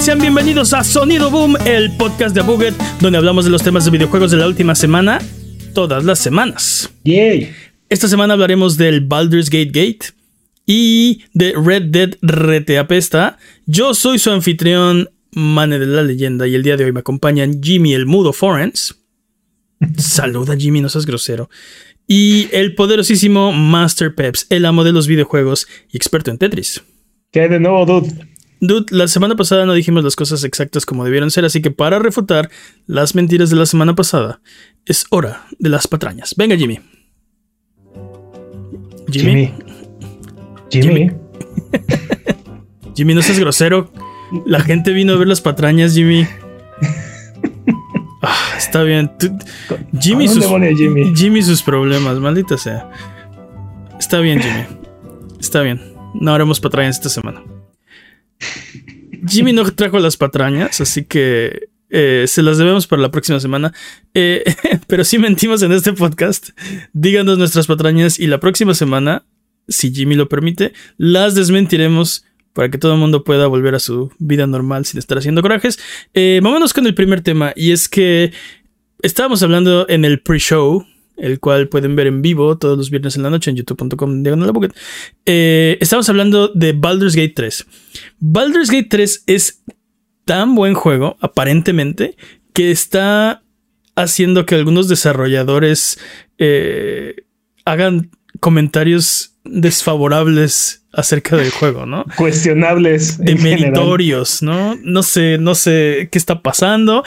Buget, sean bienvenidos a Sonido Boom, el podcast de Buget, donde hablamos de los temas de videojuegos de la última semana, todas las semanas. Yay. Esta semana hablaremos del Baldur's Gate Gate y de Red Dead Rete Apesta. Yo soy su anfitrión, Mane de la Leyenda, y el día de hoy me acompañan Jimmy el Mudo Forens. Saluda Jimmy, no seas grosero. Y el poderosísimo Master Peps, el amo de los videojuegos y experto en Tetris. ¿Qué hay de nuevo, dude? Dude, la semana pasada no dijimos las cosas exactas como debieron ser, así que para refutar las mentiras de la semana pasada, es hora de las patrañas. Venga, Jimmy. Jimmy. Jimmy. Jimmy, no seas grosero. La gente vino a ver las patrañas, Jimmy. Ah, está bien. Jimmy, sus, Jimmy? Jimmy sus problemas, maldita sea. Está bien, Jimmy. Está bien. No haremos patrañas esta semana. Jimmy no trajo las patrañas, así que eh, se las debemos para la próxima semana. Eh, pero si mentimos en este podcast. Díganos nuestras patrañas y la próxima semana, si Jimmy lo permite, las desmentiremos para que todo el mundo pueda volver a su vida normal sin estar haciendo corajes. Eh, vámonos con el primer tema y es que estábamos hablando en el pre-show el cual pueden ver en vivo todos los viernes en la noche en youtube.com eh, estamos hablando de Baldur's Gate 3. Baldur's Gate 3 es tan buen juego, aparentemente, que está haciendo que algunos desarrolladores eh, hagan comentarios desfavorables acerca del juego, ¿no? Cuestionables. De meritorios, ¿no? No sé, no sé qué está pasando.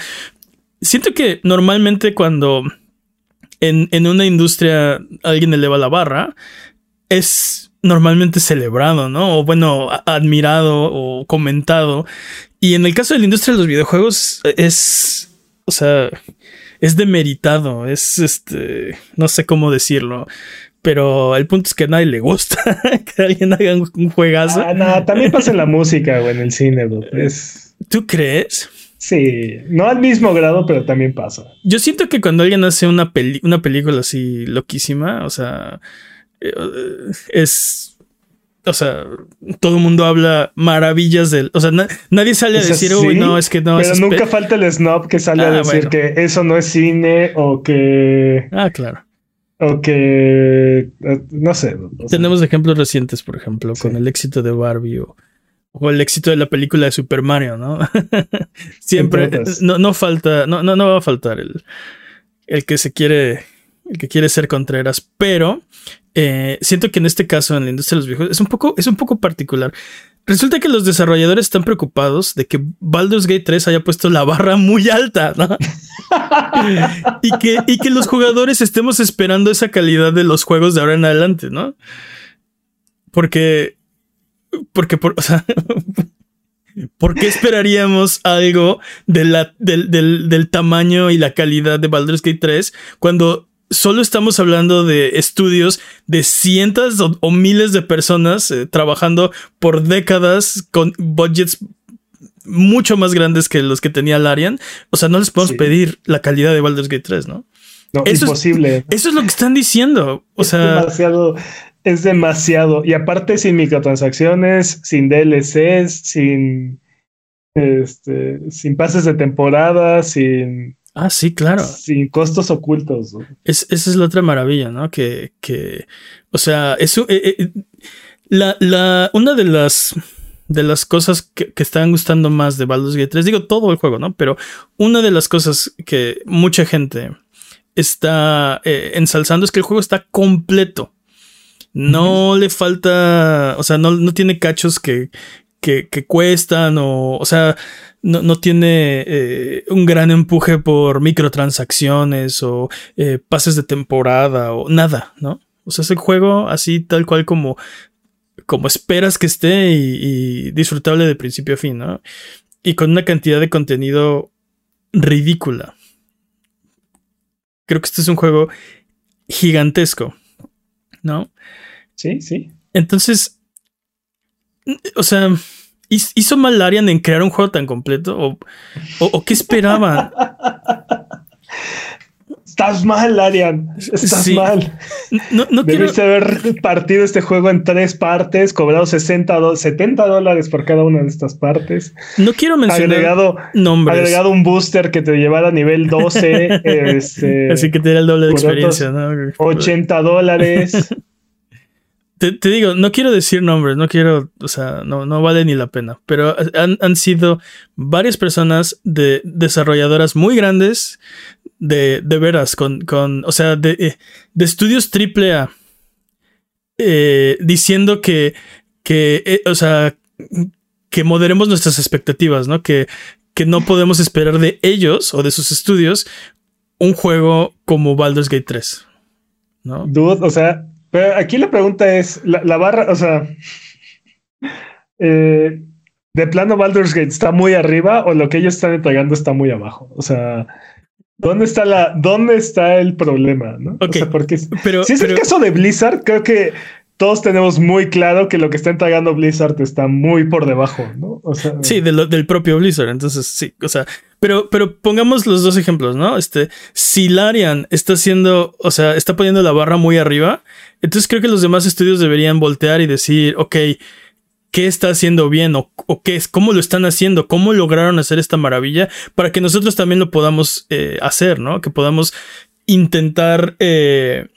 Siento que normalmente cuando en, una industria alguien eleva la barra, es normalmente celebrado, ¿no? O bueno, admirado o comentado. Y en el caso de la industria de los videojuegos es, o sea, es demeritado, es este, no sé cómo decirlo. Pero el punto es que a nadie le gusta que alguien haga un juegazo. Ah, no, también pasa en la música o en el cine, Es... ¿Tú crees? Sí, no al mismo grado, pero también pasa. Yo siento que cuando alguien hace una, una película así loquísima, o sea, eh, es... O sea, todo el mundo habla maravillas del... O sea, nadie sale a decir, uy, no, es que no... Pero nunca falta el snob que sale a ah, decir que eso no es cine o que... Ah, claro. O que... Eh, no sé. Tenemos ejemplos recientes, por ejemplo, con el éxito de Barbie o o el éxito de la película de Super Mario, ¿no? Siempre, no, no, falta, no, no, no va a faltar el, el que se quiere, el que quiere ser Contreras, pero eh, siento que en este caso, en la industria de los viejos, es un poco, es un poco particular. Resulta que los desarrolladores están preocupados de que Baldur's Gate 3 haya puesto la barra muy alta, ¿no? y, que, y que los jugadores estemos esperando esa calidad de los juegos de ahora en adelante, ¿no? Porque porque, por, o sea, ¿por qué esperaríamos algo de la, del, del, tamaño y la calidad de Baldur's Gate 3 cuando solo estamos hablando de estudios de cientos o, miles de personas eh, trabajando por décadas con budgets mucho más grandes que los que tenía Larian? O sea, no les podemos pedir la calidad de Baldur's Gate 3, ¿no? No, eso imposible. Es, eso es lo que están diciendo. O sea, demasiado es demasiado. Y aparte sin microtransacciones, sin DLCs, sin este, sin pases de temporada, sin. Ah, sí, claro. Sin costos ocultos. Es, esa es la otra maravilla, ¿no? Que, que o sea, eso. Eh, eh, la, la, una de las de las cosas que, que, están gustando más de Baldur's Gate 3, digo todo el juego, ¿no? Pero una de las cosas que mucha gente está eh, ensalzando es que el juego está completo. No le falta, o sea, no, tiene cachos que, que, cuestan o, o sea, no, no tiene eh, un gran empuje por microtransacciones o eh, pases de temporada o nada, ¿no? O sea, es el juego así tal cual como, como esperas que esté y, y disfrutable de principio a fin, ¿no? Y con una cantidad de contenido ridícula. Creo que este es un juego gigantesco, ¿no? Sí, sí. Entonces, o sea, ¿hizo mal Arian en crear un juego tan completo? ¿O, qué esperaban? Estás mal, Arian. Estás mal. No, no Debiste haber partido este juego en tres partes, cobrado 60 70 dólares por cada una de estas partes. No quiero mencionar agregado, nombres. Agregado un booster que te llevara a nivel 12. este, Así que te el doble de experiencia, ¿no? 80 dólares. Te, digo, no quiero decir nombres, no quiero, o sea, no, no vale ni la pena, pero han, han sido varias personas de desarrolladoras muy grandes, de, de veras, con, con, o sea, de, eh, de estudios triple A, eh, diciendo que, que eh, o sea, que moderemos nuestras expectativas, ¿no? Que, que no podemos esperar de ellos o de sus estudios un juego como Baldur's Gate 3. ¿no? Dude, o sea, pero aquí la pregunta es, la, barra, o sea, ¿de plano Baldur's Gate está muy arriba o lo que ellos están entregando está muy abajo? O sea, ¿dónde está la, dónde está el problema? ¿no? o sea, porque pero, si es el caso de Blizzard, creo que todos tenemos muy claro que lo que está entregando Blizzard está muy por debajo, ¿no? O sea, sí, del propio Blizzard. Entonces, sí, o sea, pero, pero pongamos los dos ejemplos, ¿no? Este, si Larian está haciendo, o sea, está poniendo la barra muy arriba, entonces creo que los demás estudios deberían voltear y decir, ok, ¿qué está haciendo bien? O, qué es, cómo lo están haciendo, cómo lograron hacer esta maravilla para que nosotros también lo podamos eh, hacer, ¿no? Que podamos intentar eh,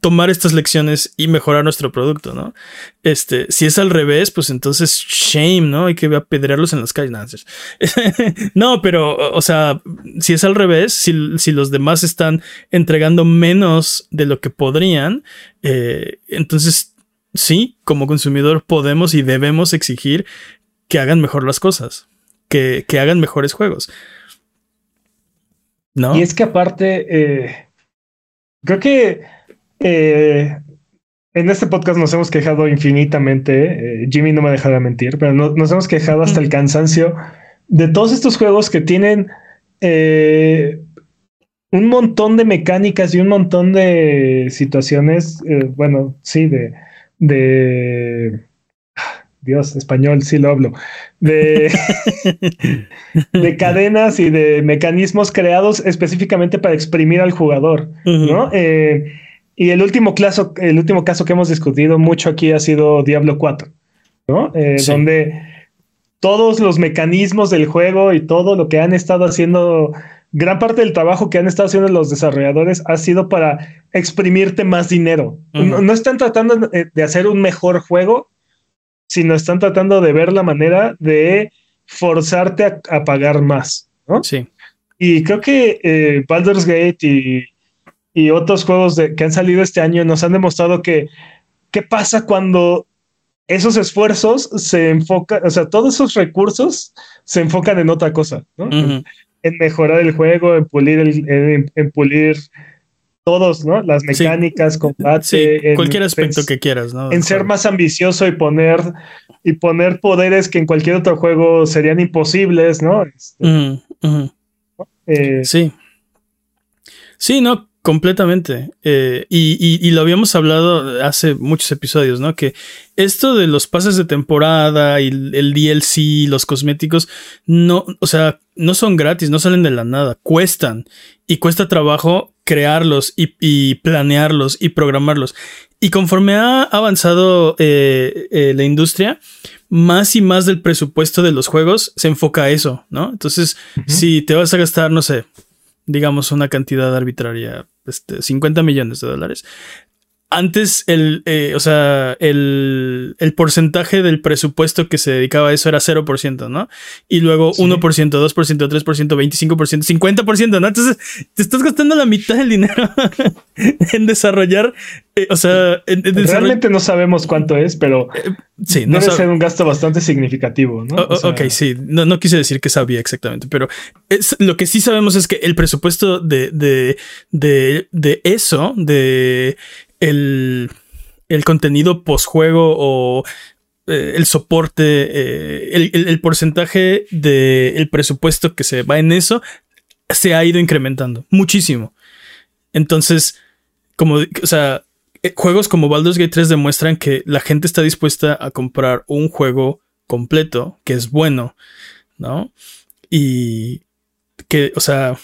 tomar estas lecciones y mejorar nuestro producto, ¿no? Este, si es al revés, pues entonces shame, ¿no? Hay que apedrearlos en las calles. No, pero, o sea, si es al revés, si, si, los demás están entregando menos de lo que podrían, eh, entonces sí, como consumidor podemos y debemos exigir que hagan mejor las cosas, que, que hagan mejores juegos. ¿No? Y es que aparte, eh, creo que eh, en este podcast nos hemos quejado infinitamente. Eh, Jimmy no me dejará mentir, pero nos hemos quejado hasta el cansancio de todos estos juegos que tienen eh, un montón de mecánicas y un montón de situaciones. bueno, sí, de, de Dios, español, sí lo hablo, de, de cadenas y de mecanismos creados específicamente para exprimir al jugador, ¿no? Y el último, caso, el último caso que hemos discutido mucho aquí ha sido Diablo 4, ¿no? Eh, donde todos los mecanismos del juego y todo lo que han estado haciendo, gran parte del trabajo que han estado haciendo los desarrolladores ha sido para exprimirte más dinero. no, están tratando de hacer un mejor juego, sino están tratando de ver la manera de forzarte a, pagar más, ¿no? Sí. Y creo que eh, Baldur's Gate y y otros juegos de, que han salido este año nos han demostrado que qué pasa cuando esos esfuerzos se enfocan, o sea, todos esos recursos se enfocan en otra cosa, ¿no? En, mejorar el juego, en pulir, el, en, pulir todos, ¿no? Las mecánicas, combate. cualquier aspecto que quieras, ¿no? En ser más ambicioso y poner, y poner poderes que en cualquier otro juego serían imposibles, ¿no? Este, eh, sí. Sí, no, Completamente. Eh, y, lo habíamos hablado hace muchos episodios, ¿no? Que esto de los pases de temporada y el, DLC, los cosméticos, no, o sea, no son gratis, no salen de la nada, cuestan. Y cuesta trabajo crearlos y, planearlos y programarlos. Y conforme ha avanzado eh, eh, la industria, más y más del presupuesto de los juegos se enfoca a eso, ¿no? Entonces, si te vas a gastar, no sé, digamos una cantidad arbitraria, este, 50 millones de dólares. Antes, el, eh, o sea, el, el, porcentaje del presupuesto que se dedicaba a eso era 0%, ¿no? Y luego 1%, 2%, 3%, 25%, 50%, ¿no? Entonces, te estás gastando la mitad del dinero en desarrollar, eh, o sea, realmente no sabemos cuánto es, pero eh, sí, no debe ser un gasto bastante significativo, ¿no? ok, sí, no, no, quise decir que sabía exactamente, pero es, lo que sí sabemos es que el presupuesto de, de, de, de eso, de el, el contenido postjuego o eh, el soporte, eh, el, porcentaje del presupuesto que se va en eso se ha ido incrementando muchísimo. Entonces, como, o sea, eh, juegos como Baldur's Gate 3 demuestran que la gente está dispuesta a comprar un juego completo que es bueno, ¿no? Y que, o sea,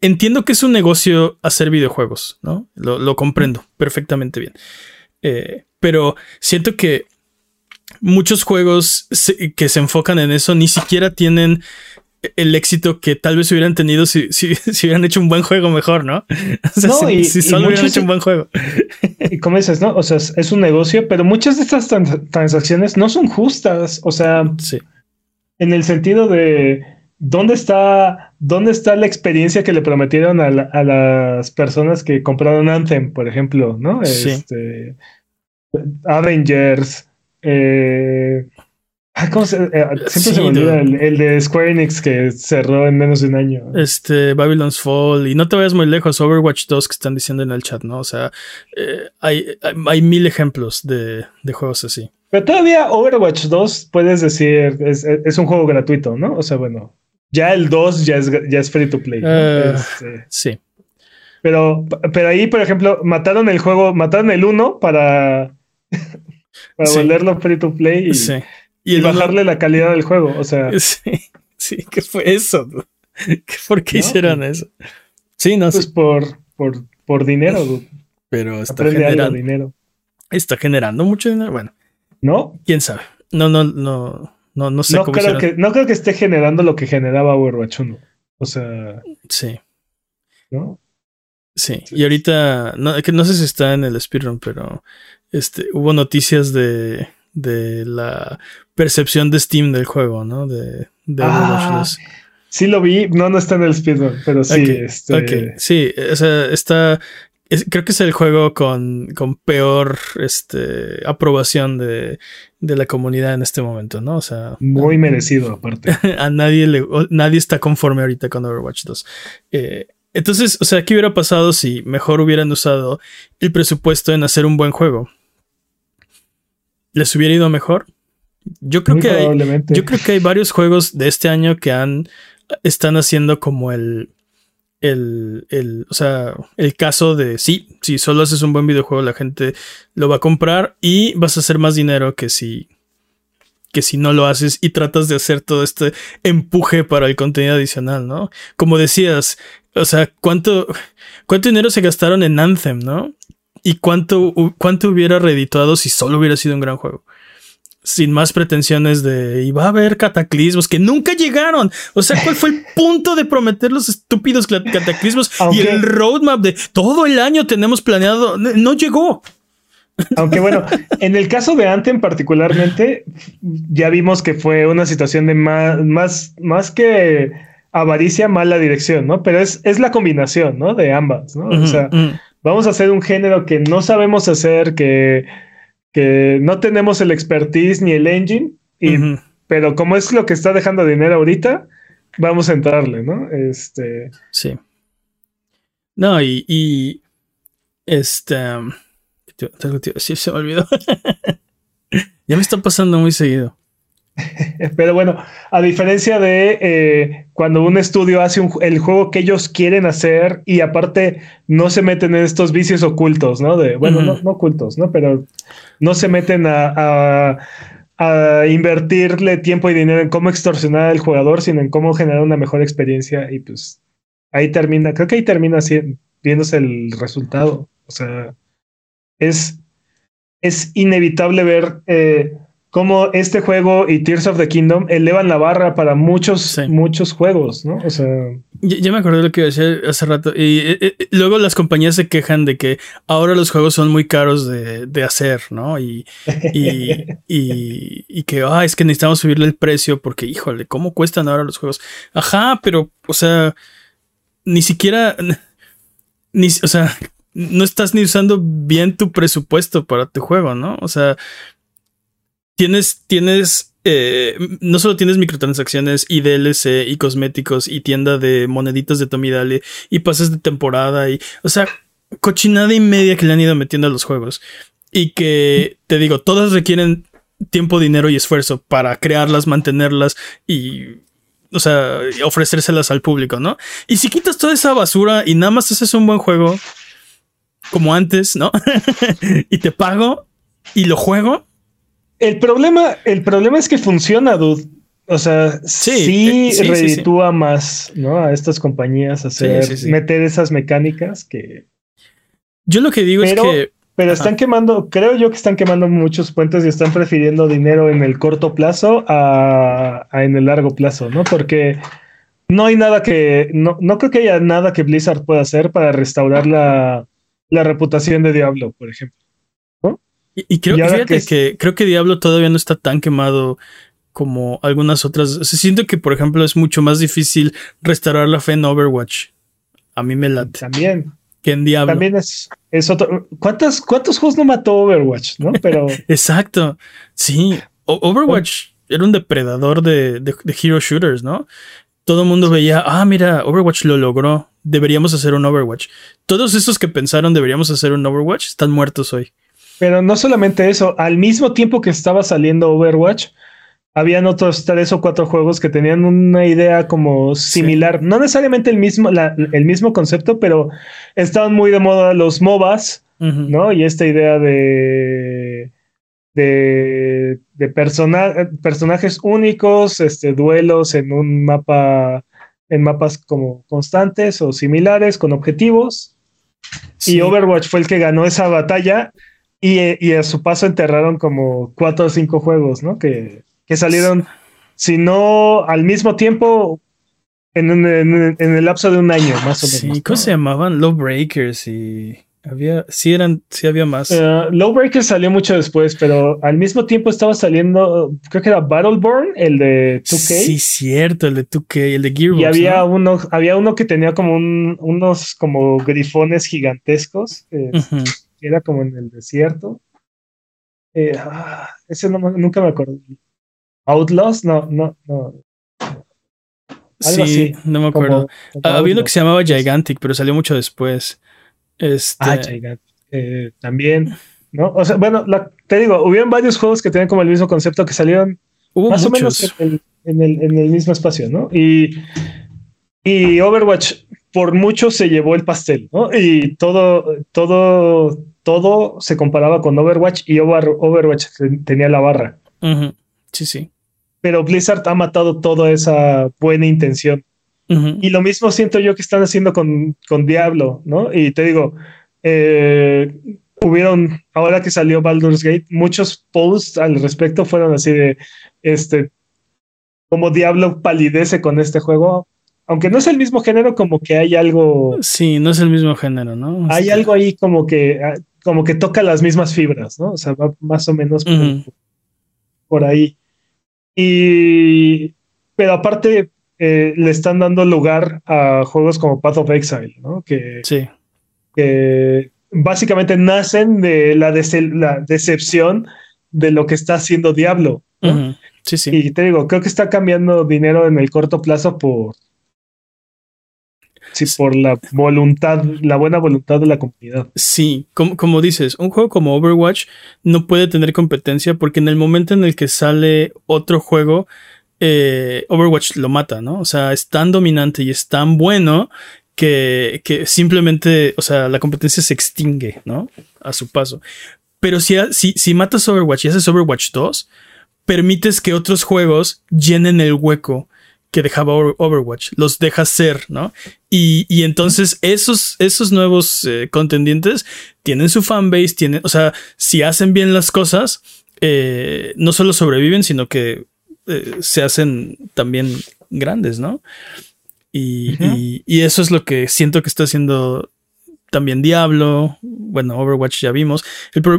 entiendo que es un negocio hacer videojuegos, ¿no? Lo, comprendo perfectamente bien. pero siento que muchos juegos que se enfocan en eso ni siquiera tienen el éxito que tal vez hubieran tenido si, si, hubieran hecho un buen juego mejor, ¿no? O sea, si, si, solo hubieran hecho un buen juego. Y como dices, ¿no? O sea, es un negocio, pero muchas de estas transacciones no son justas. O sea, sí. en el sentido de dónde está, dónde está la experiencia que le prometieron a, a las personas que compraron Anthem, por ejemplo, ¿no? Sí. Este, Avengers. Eh, Ah, ¿cómo se, eh, siempre se me olvida el, de Square Enix que cerró en menos de un año. Este, Babylon's Fall. Y no te vayas muy lejos, Overwatch 2 que están diciendo en el chat, ¿no? O sea, eh, hay, hay, mil ejemplos de, de, juegos así. Pero todavía Overwatch 2 puedes decir, es, es, un juego gratuito, ¿no? O sea, bueno, ya el 2 ya es, ya es free to play. Uh, este, sí. Pero, pero ahí, por ejemplo, mataron el juego, mataron el 1 para, para volverlo free to play. Y, sí y, bajarle la calidad del juego. O sea. Sí, sí, ¿qué fue eso? ¿Por qué hicieron eso? Sí, no pues por, por, por dinero, Pero está generando dinero. Está generando mucho dinero. Bueno. ¿No? ¿Quién sabe? No, no, no, no, no sé no creo que No creo que esté generando lo que generaba Overwatch 1. O sea. Sí. ¿No? Sí. Y ahorita, no, que no sé si está en el speedrun, pero este, hubo noticias de, de la percepción de Steam del juego, ¿no? De, de ah, Sí lo vi, no, no está en el speedrun, pero sí. este... Sí, o sea, está... creo que es el juego con, con peor este, aprobación de, de, la comunidad en este momento, ¿no? O sea... Muy merecido, aparte. A nadie, le, nadie está conforme ahorita con Overwatch 2. Eh, entonces, o sea, ¿qué hubiera pasado si mejor hubieran usado el presupuesto en hacer un buen juego? ¿Les hubiera ido mejor? Yo creo que hay, yo creo que hay varios juegos de este año que han están haciendo como el el, el, o sea, el caso de sí, si solo haces un buen videojuego, la gente lo va a comprar y vas a hacer más dinero que si que si no lo haces y tratas de hacer todo este empuje para el contenido adicional, ¿no? Como decías, o sea, ¿cuánto, cuánto dinero se gastaron en Anthem, ¿no? Y cuánto, cuánto hubiera reeditado si solo hubiera sido un gran juego sin más pretensiones de iba a haber cataclismos que nunca llegaron. O sea, ¿cuál fue el punto de prometer los estúpidos cataclismos y el roadmap de todo el año tenemos planeado? No llegó. Aunque bueno, en el caso de Anthem particularmente, ya vimos que fue una situación de más, más, más que avaricia, mala dirección, ¿no? Pero es, es la combinación, ¿no? De ambas, ¿no? o sea, vamos a hacer un género que no sabemos hacer, que que no tenemos el expertise ni el engine, y, pero como es lo que está dejando dinero ahorita, vamos a entrarle, ¿no? Este. Sí. No, y, y este. Sí, se me olvidó. ya me está pasando muy seguido. Pero bueno, a diferencia de eh, cuando un estudio hace el juego que ellos quieren hacer y aparte no se meten en estos vicios ocultos, ¿no? De, bueno, no, ocultos, ¿no? Pero no se meten a, a, invertirle tiempo y dinero en cómo extorsionar al jugador, sino en cómo generar una mejor experiencia y pues ahí termina, creo que ahí termina viéndose el resultado. O sea, es, es inevitable ver... Eh, cómo este juego y Tears of the Kingdom elevan la barra para muchos, muchos juegos, ¿no? O sea. Ya, me acordé de lo que decía hace rato. Y, eh, eh, luego las compañías se quejan de que ahora los juegos son muy caros de, hacer, ¿no? Y, y, y, que, ah, es que necesitamos subirle el precio porque, híjole, ¿cómo cuestan ahora los juegos? Ajá, pero, o sea, ni siquiera. Ni, o sea, no estás ni usando bien tu presupuesto para tu juego, ¿no? O sea, tienes, tienes, eh, no solo tienes microtransacciones y DLC y cosméticos y tienda de moneditas de Tomidale y pases de temporada y, o sea, cochinada y media que le han ido metiendo a los juegos. Y que, te digo, todas requieren tiempo, dinero y esfuerzo para crearlas, mantenerlas y o sea, ofrecérselas al público, ¿no? Y si quitas toda esa basura y nada más haces un buen juego, como antes, ¿no? y te pago y lo juego, el problema, el problema es que funciona, dude. o sea, sí, sí, más, ¿no? A estas compañías hacer, meter esas mecánicas que. Yo lo que digo es que. Pero están quemando, creo yo que están quemando muchos puentes y están prefiriendo dinero en el corto plazo a, en el largo plazo, ¿no? Porque no hay nada que, no, no creo que haya nada que Blizzard pueda hacer para restaurar la, la reputación de Diablo, por ejemplo. Y, creo, que, creo que Diablo todavía no está tan quemado como algunas otras. Se siento que, por ejemplo, es mucho más difícil restaurar la fe en Overwatch. A mí me late. También. Que en Diablo. También es, es otro. ¿Cuántos, ¿Cuántos juegos no mató Overwatch? ¿No? Pero. Exacto. Sí. Overwatch era un depredador de, de, hero shooters, ¿no? Todo el mundo veía, ah, mira, Overwatch lo logró. Deberíamos hacer un Overwatch. Todos esos que pensaron deberíamos hacer un Overwatch están muertos hoy. Pero no solamente eso, al mismo tiempo que estaba saliendo Overwatch, habían otros tres o cuatro juegos que tenían una idea como similar, no necesariamente el mismo, el mismo concepto, pero estaban muy de moda los MOBAs, ¿no? Y esta idea de de, de personajes únicos, este, duelos en un mapa, en mapas como constantes o similares, con objetivos. Y Overwatch fue el que ganó esa batalla y, a su paso enterraron como cuatro o cinco juegos, ¿no? Que, salieron, si no al mismo tiempo, en, el lapso de un año, más o menos. Sí, ¿cómo se llamaban? Lowbreakers y. Había, sí eran, sí había más. Uh, Lowbreakers salió mucho después, pero al mismo tiempo estaba saliendo, creo que era Battleborn, el de 2K. Sí, cierto, el de 2K, el de Gearbox. Y había uno, había uno que tenía como unos como grifones gigantescos era como en el desierto. Eh, ah, ese nunca me acuerdo. Outlaws, no, no, no. sí, no me acuerdo. Había uno que se llamaba Gigantic, pero salió mucho después. Este... Ah, Gigantic. Eh, también, ¿no? O sea, bueno, te digo, hubieron varios juegos que tenían como el mismo concepto que salieron más o menos en el, en el, mismo espacio, ¿no? Y, y Overwatch por mucho se llevó el pastel, ¿no? Y todo, todo todo se comparaba con Overwatch y Overwatch tenía la barra. Sí, sí. Pero Blizzard ha matado toda esa buena intención. Y lo mismo siento yo que están haciendo con, con Diablo, ¿no? Y te digo, eh, hubieron, ahora que salió Baldur's Gate, muchos posts al respecto fueron así de, este, como Diablo palidece con este juego, aunque no es el mismo género, como que hay algo. Sí, no es el mismo género, ¿no? Hay algo ahí como que ah, como que toca las mismas fibras, ¿no? O sea, va más o menos por, ahí. Y, pero aparte, eh, le están dando lugar a juegos como Path of Exile, ¿no? Que, sí. que básicamente nacen de la, la, decepción de lo que está haciendo Diablo. Sí, sí. Y te digo, creo que está cambiando dinero en el corto plazo por, Sí, por la voluntad, la buena voluntad de la comunidad. Sí, como, como, dices, un juego como Overwatch no puede tener competencia porque en el momento en el que sale otro juego, eh, Overwatch lo mata, ¿no? O sea, es tan dominante y es tan bueno que, que, simplemente, o sea, la competencia se extingue, ¿no? A su paso. Pero si, si, si matas Overwatch y haces Overwatch 2, permites que otros juegos llenen el hueco que dejaba Overwatch, los deja ser, ¿no? Y, entonces esos, esos nuevos eh, contendientes tienen su fanbase, tienen, o sea, si hacen bien las cosas, eh, no solo sobreviven, sino que eh, se hacen también grandes, ¿no? Y, eso es lo que siento que está haciendo también Diablo, bueno, Overwatch ya vimos.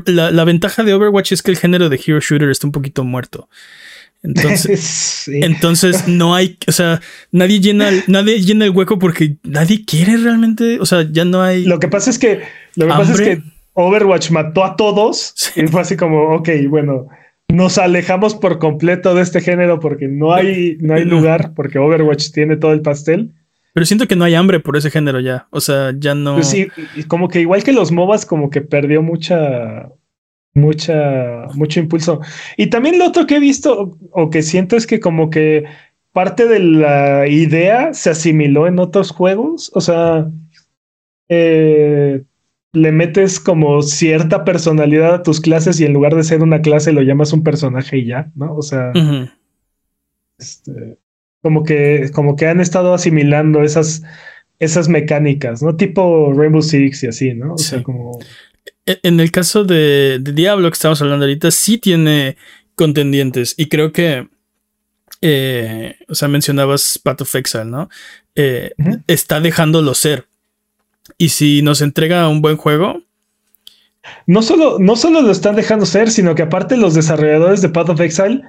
la, la, ventaja de Overwatch es que el género de Hero Shooter está un poquito muerto. Entonces, entonces no hay, o sea, nadie llena, nadie llena el hueco porque nadie quiere realmente, o sea, ya no hay. Lo que pasa es que, lo que pasa es que Overwatch mató a todos y fue así como, ok, bueno, nos alejamos por completo de este género porque no hay, no hay lugar porque Overwatch tiene todo el pastel. Pero siento que no hay hambre por ese género ya. O sea, ya no. Pues sí, como que igual que los MOBAs, como que perdió mucha mucha, mucho impulso. Y también lo otro que he visto o que siento es que como que parte de la idea se asimiló en otros juegos. O sea, eh, le metes como cierta personalidad a tus clases y en lugar de ser una clase lo llamas un personaje y ya, ¿no? O sea, este, como que, como que han estado asimilando esas, esas mecánicas, ¿no? Tipo Rainbow Six y así, ¿no? O sea, como. E, en el caso de, Diablo que estamos hablando ahorita, sí tiene contendientes. Y creo que. Eh, o sea, mencionabas Path of Exile, ¿no? Eh, está dejándolo ser. Y si nos entrega un buen juego, no solo, no solo lo están dejando ser, sino que aparte los desarrolladores de Path of Exile.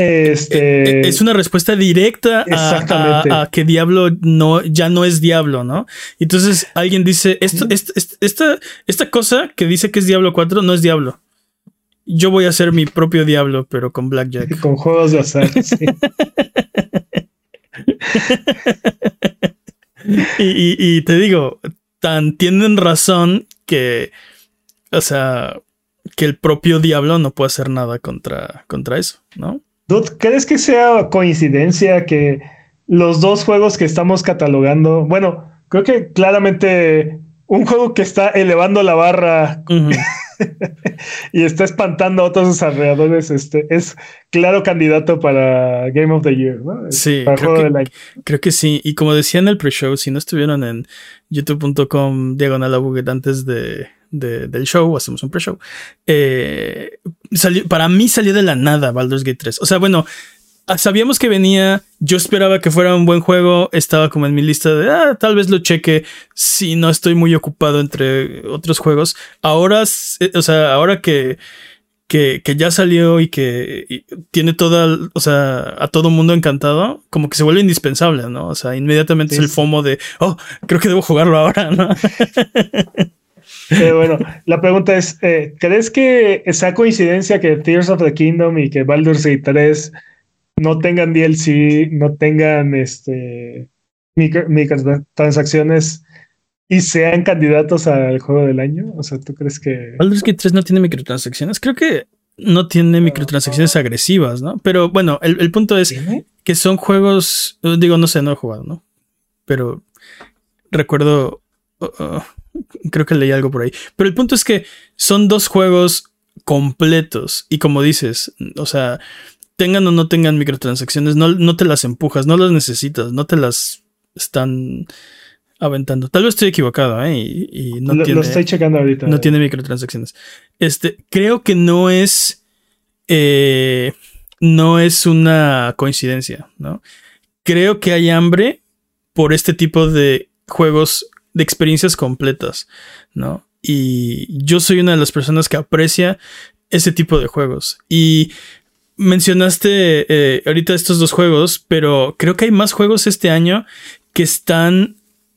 Este... Eh, eh, es una respuesta directa a, que Diablo no, ya no es Diablo, ¿no? Entonces alguien dice, esto, esta, esta, cosa que dice que es Diablo 4 no es Diablo. Yo voy a hacer mi propio Diablo, pero con Blackjack. Con juegos de azar, y te digo, tan tienen razón que o sea, que el propio diablo no puede hacer nada contra, contra eso, ¿no? ¿Crees que sea coincidencia que los dos juegos que estamos catalogando, bueno, creo que claramente un juego que está elevando la barra y está espantando a otros desarrolladores, este es claro candidato para Game of the Year, ¿no? Sí, creo, que, creo que sí. Y como decía en el pre-show, si no estuvieron en youtube.com diagonal antes de del show, hacemos un pre-show. Eh, para mí salió de la nada Baldur's Gate 3. O sea, bueno, ah, sabíamos que venía, yo esperaba que fuera un buen juego, estaba como en mi lista de, ah, tal vez lo cheque si no estoy muy ocupado entre otros juegos. Ahora, eh, o sea, ahora que, que, ya salió y que tiene toda, o sea, a todo mundo encantado, como que se vuelve indispensable, ¿no? O sea, inmediatamente es el FOMO de, oh, creo que debo jugarlo ahora, ¿no? Eh, bueno, la pregunta es, eh, ¿crees que esa coincidencia que Tears of the Kingdom y que Baldur's Gate 3 no tengan DLC, no tengan este microtransacciones y sean candidatos al juego del año? O sea, ¿tú crees que... Baldur's Gate 3 no tiene microtransacciones? Creo que no tiene microtransacciones agresivas, ¿no? Pero bueno, el, punto es que son juegos, digo, no sé, no he jugado, ¿no? Pero recuerdo... Uh, uh, Creo que leí algo por ahí. Pero el punto es que son dos juegos completos. Y como dices, o sea, tengan o no tengan microtransacciones, no, no te las empujas, no las necesitas, no te las están aventando. Tal vez estoy equivocado, ¿eh? Y, no tiene, lo estoy checando ahorita. No tiene microtransacciones. Este, creo que no es. Eh, no es una coincidencia, ¿no? Creo que hay hambre por este tipo de juegos de experiencias completas, ¿no? Y yo soy una de las personas que aprecia ese tipo de juegos. Y mencionaste eh, ahorita estos dos juegos, pero creo que hay más juegos este año que están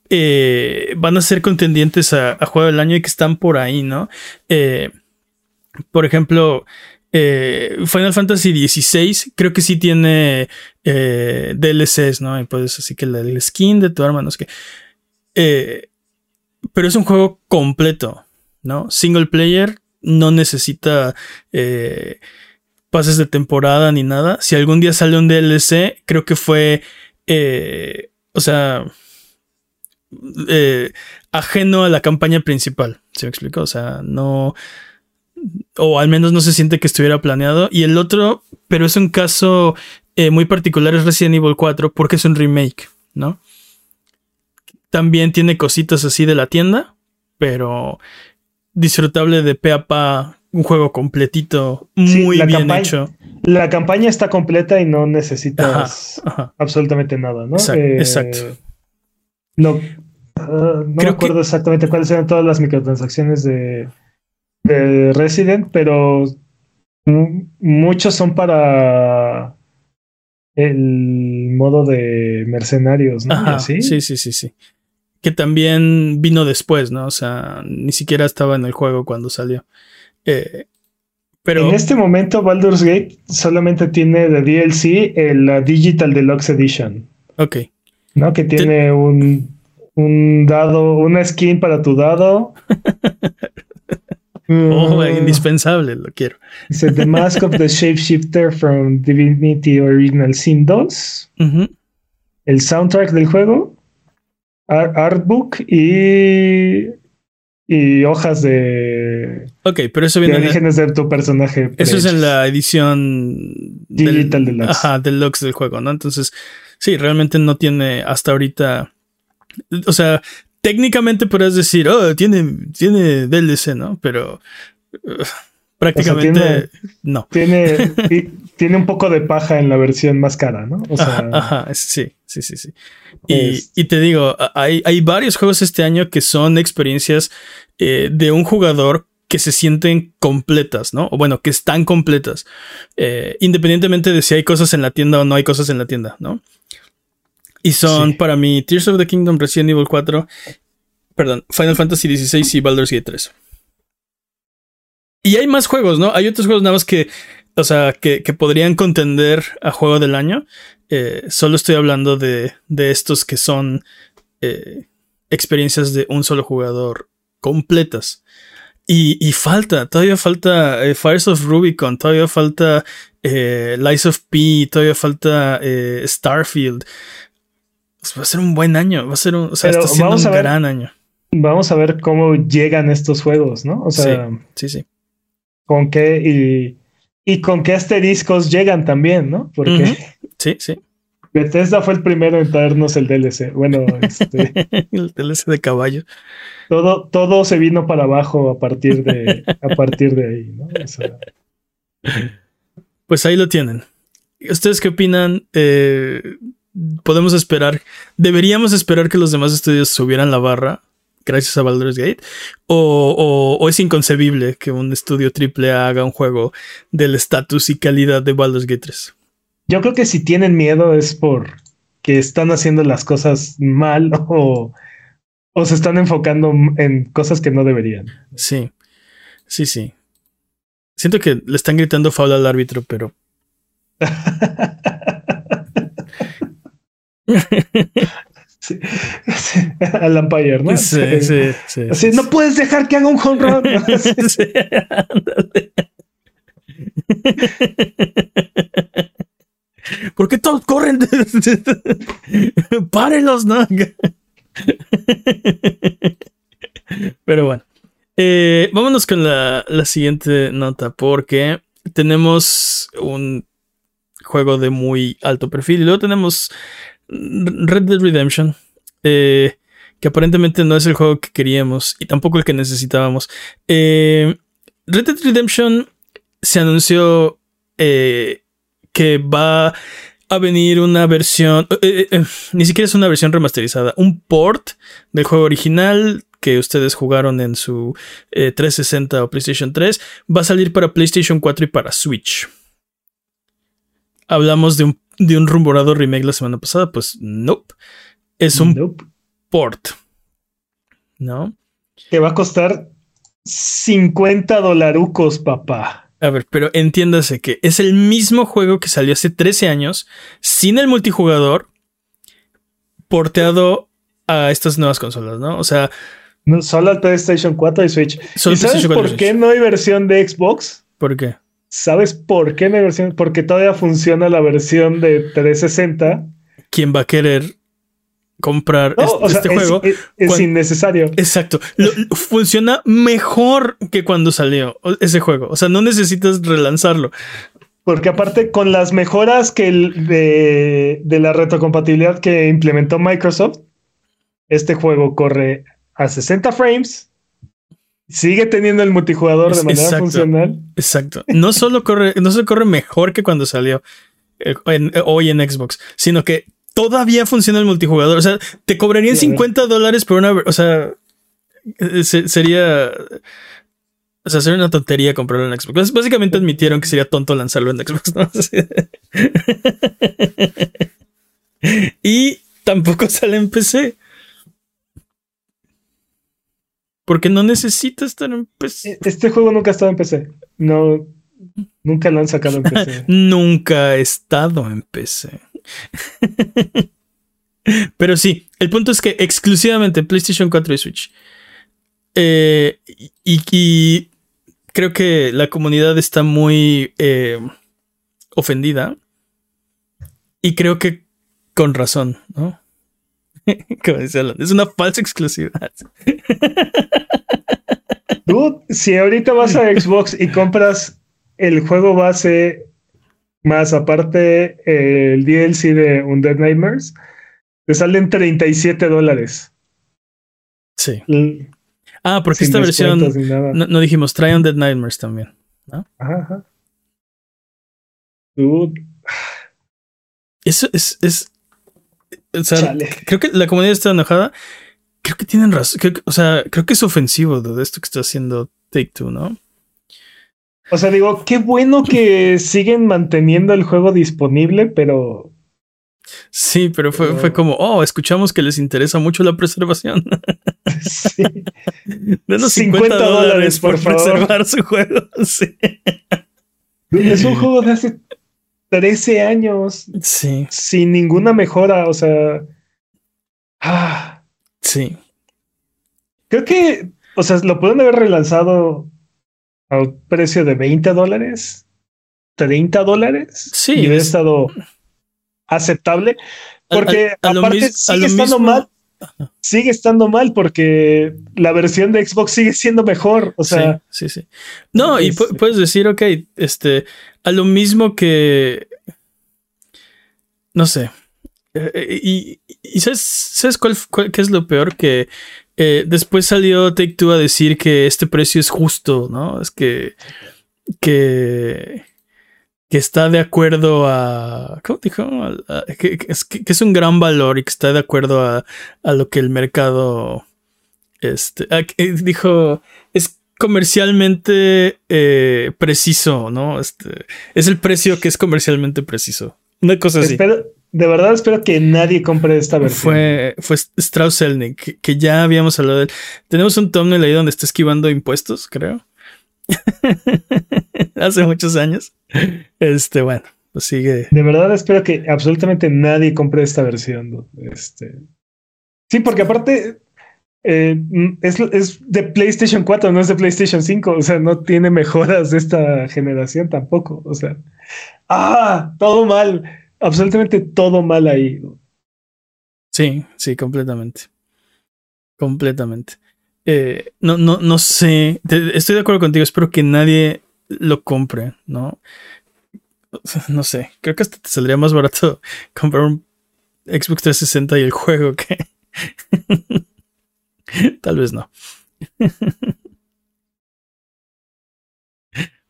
eh, van a ser contendientes a, Juego del Año y que están por ahí, ¿no? Eh, por ejemplo, Final Fantasy XVI creo que sí tiene DLCs, ¿no? Y puedes así que el skin de tu arma, no sé qué. Eh, pero es un juego completo, ¿no? Single player, no necesita eh, pases de temporada ni nada. Si algún día sale un DLC, creo que fue, eh, o sea, ajeno a la campaña principal, ¿se me explico? O sea, no, o al menos no se siente que estuviera planeado. Y el otro, pero es un caso muy particular, es Resident Evil 4, porque es un remake, ¿no? También tiene cositas así de la tienda, pero disfrutable de pe a pa, un juego completito, muy bien hecho. La campaña está completa y no necesitas absolutamente nada, ¿no? Exacto. Eh, no, ah, no recuerdo exactamente cuáles eran todas las microtransacciones de, Resident, pero muchos son para el modo de mercenarios, ¿no? Sí, sí, sí, sí que también vino después, ¿no? O sea, ni siquiera estaba en el juego cuando salió. Eh, pero... En este momento, Baldur's Gate solamente tiene de DLC la Digital Deluxe Edition. Ok. ¿No? Que tiene un, un dado, una skin para tu dado. oh, mm. indispensable, lo quiero. Dice The Mask of the Shapeshifter from Divinity Original Sin 2. El soundtrack del juego artbook y, y hojas de, Ok, pero eso viene. en de tu personaje. Eso es en la edición digital del, deluxe. Ajá, deluxe del juego, ¿no? Entonces, sí, realmente no tiene hasta ahorita. O sea, técnicamente podrías decir, oh, tiene, tiene DLC, ¿no? Pero uh, prácticamente no. Tiene, tiene un poco de paja en la versión más cara, ¿no? O sea, ajá, sí, sí, sí, sí. Y, te digo, hay, hay, varios juegos este año que son experiencias eh, de un jugador que se sienten completas, ¿no? O bueno, que están completas, eh, independientemente de si hay cosas en la tienda o no hay cosas en la tienda, ¿no? Y son para mí Tears of the Kingdom, Resident Evil 4, perdón, Final Fantasy XVI y Baldur's Gate 3. Y hay más juegos, ¿no? Hay otros juegos nada más que, o sea, que, podrían contender a juego del año. Eh, solo estoy hablando de, de estos que son eh, experiencias de un solo jugador completas. Y, falta, todavía falta eh, Fires of Rubicon, todavía falta eh, Lies of P, todavía falta Starfield. Pues va a ser un buen año, va a ser un, o sea, está siendo un gran año. Vamos a ver cómo llegan estos juegos, ¿no? O sea, sí, sí. Con qué y, y con qué asteriscos llegan también, ¿no? Porque. Sí, sí. Bethesda fue el primero en traernos el DLC. Bueno, este. el DLC de caballo. Todo, todo se vino para abajo a partir de, a partir de ahí, ¿no? Pues ahí lo tienen. ¿Ustedes qué opinan? Eh, ¿Podemos esperar? ¿Deberíamos esperar que los demás estudios subieran la barra gracias a Baldur's Gate? ¿O, o es inconcebible que un estudio triple haga un juego del estatus y calidad de Baldur's Gate 3? Yo creo que si tienen miedo es por que están haciendo las cosas mal o, o se están enfocando en cosas que no deberían. Sí, sí, sí. Siento que le están gritando faula al árbitro, pero. sí, al umpire, ¿no? Sí, sí, sí. Así, no puedes dejar que haga un home run. sí, ¿Por qué todos corren? Párenlos, ¿no? Pero bueno. Eh, vámonos con la, siguiente nota. Porque tenemos un juego de muy alto perfil. Y luego tenemos Red Dead Redemption. Eh, que aparentemente no es el juego que queríamos. Y tampoco el que necesitábamos. Eh, Red Dead Redemption se anunció que va a venir una versión, eh, eh, eh, ni siquiera es una versión remasterizada, un port del juego original que ustedes jugaron en su 360 o PlayStation 3, va a salir para PlayStation 4 y para Switch. Hablamos de un, de un rumorado remake la semana pasada, pues nope. Es un port. ¿No? Que va a costar 50 dolarucos, papá. A ver, pero entiéndase que es el mismo juego que salió hace 13 años, sin el multijugador, porteado a estas nuevas consolas, ¿no? O sea. No, solo al PlayStation 4 y Switch. ¿Y sabes por qué no hay versión de Xbox? ¿Por qué? ¿Sabes por qué hay versión? Porque todavía funciona la versión de 360. ¿Quién va a querer comprar este, juego. Es, innecesario. Exacto. funciona mejor que cuando salió ese juego. O sea, no necesitas relanzarlo. Porque aparte, con las mejoras que de, de, la retrocompatibilidad que implementó Microsoft, este juego corre a 60 frames. Sigue teniendo el multijugador de manera funcional. Exacto. No solo corre, no solo corre mejor que cuando salió eh, hoy en Xbox, sino que todavía funciona el multijugador. O sea, te cobrarían 50 dólares por una. O sea, eh, sería. O sea, sería una tontería comprarlo en Xbox. Básicamente admitieron que sería tonto lanzarlo en Xbox, ¿no? y tampoco sale en PC. Porque no necesita estar en PC. E-, este juego nunca ha estado en PC. No. Nunca lo han sacado en PC. nunca ha estado en PC. Pero sí, el punto es que exclusivamente PlayStation 4 y Switch. Eh, y, creo que la comunidad está muy eh, ofendida. Y creo que con razón, ¿no? es una falsa exclusividad. Dude, si ahorita vas a Xbox y compras el juego base más aparte el DLC de Undead Nightmares, te salen 37 dólares. Sí. ah, porque esta versión no, dijimos, trae Undead Nightmares también. ¿no? Ajá, Dude. Eso es, es o sea, creo que la comunidad está enojada. Creo que tienen razón. o sea, creo que es ofensivo de esto que está haciendo Take Two, ¿no? O sea, digo, qué bueno que siguen manteniendo el juego disponible, pero. Sí, pero fue, fue como, oh, escuchamos que les interesa mucho la preservación. Sí. Denos 50, dólares por, preservar su juego. Sí. Es un juego de hace 13 años. Sí. Sin ninguna mejora. O sea. Ah. Sí. Creo que, o sea, lo pueden haber relanzado a un precio de 20 dólares, 30 dólares. Sí. Y hubiera estado aceptable. Porque aparte sigue estando mal. Sigue estando mal porque la versión de Xbox sigue siendo mejor. O sea, sí, sí. No, y puedes decir, ok, este, a lo mismo que. No sé. Eh, eh, y, y, ¿sabes, ¿sabes cuál, qué es lo peor? Que eh, después salió Take Two a decir que este precio es justo, ¿no? Es que. que. Que está de acuerdo a. ¿Cómo dijo? que, es, que, es, un gran valor y que está de acuerdo a, a lo que el mercado. Este. dijo. Es comercialmente eh, preciso, ¿no? Este, es el precio que es comercialmente preciso. Una cosa así. de verdad espero que nadie compre esta versión. Fue, fue Strauss Selnick, que, ya habíamos hablado de él. Tenemos un thumbnail ahí donde está esquivando impuestos, creo. Hace muchos años. Este, bueno, pues sigue. De verdad espero que absolutamente nadie compre esta versión. Este. Sí, porque aparte eh, es, es, de PlayStation 4, no es de PlayStation 5. O sea, no tiene mejoras de esta generación tampoco. O sea, ah, todo mal. Absolutamente todo mal ahí. Sí, sí, completamente. Completamente. Eh, no, no, no sé. estoy de acuerdo contigo. Espero que nadie lo compre, ¿no? No sé. Creo que hasta te saldría más barato comprar un Xbox 360 y el juego que. Tal vez no.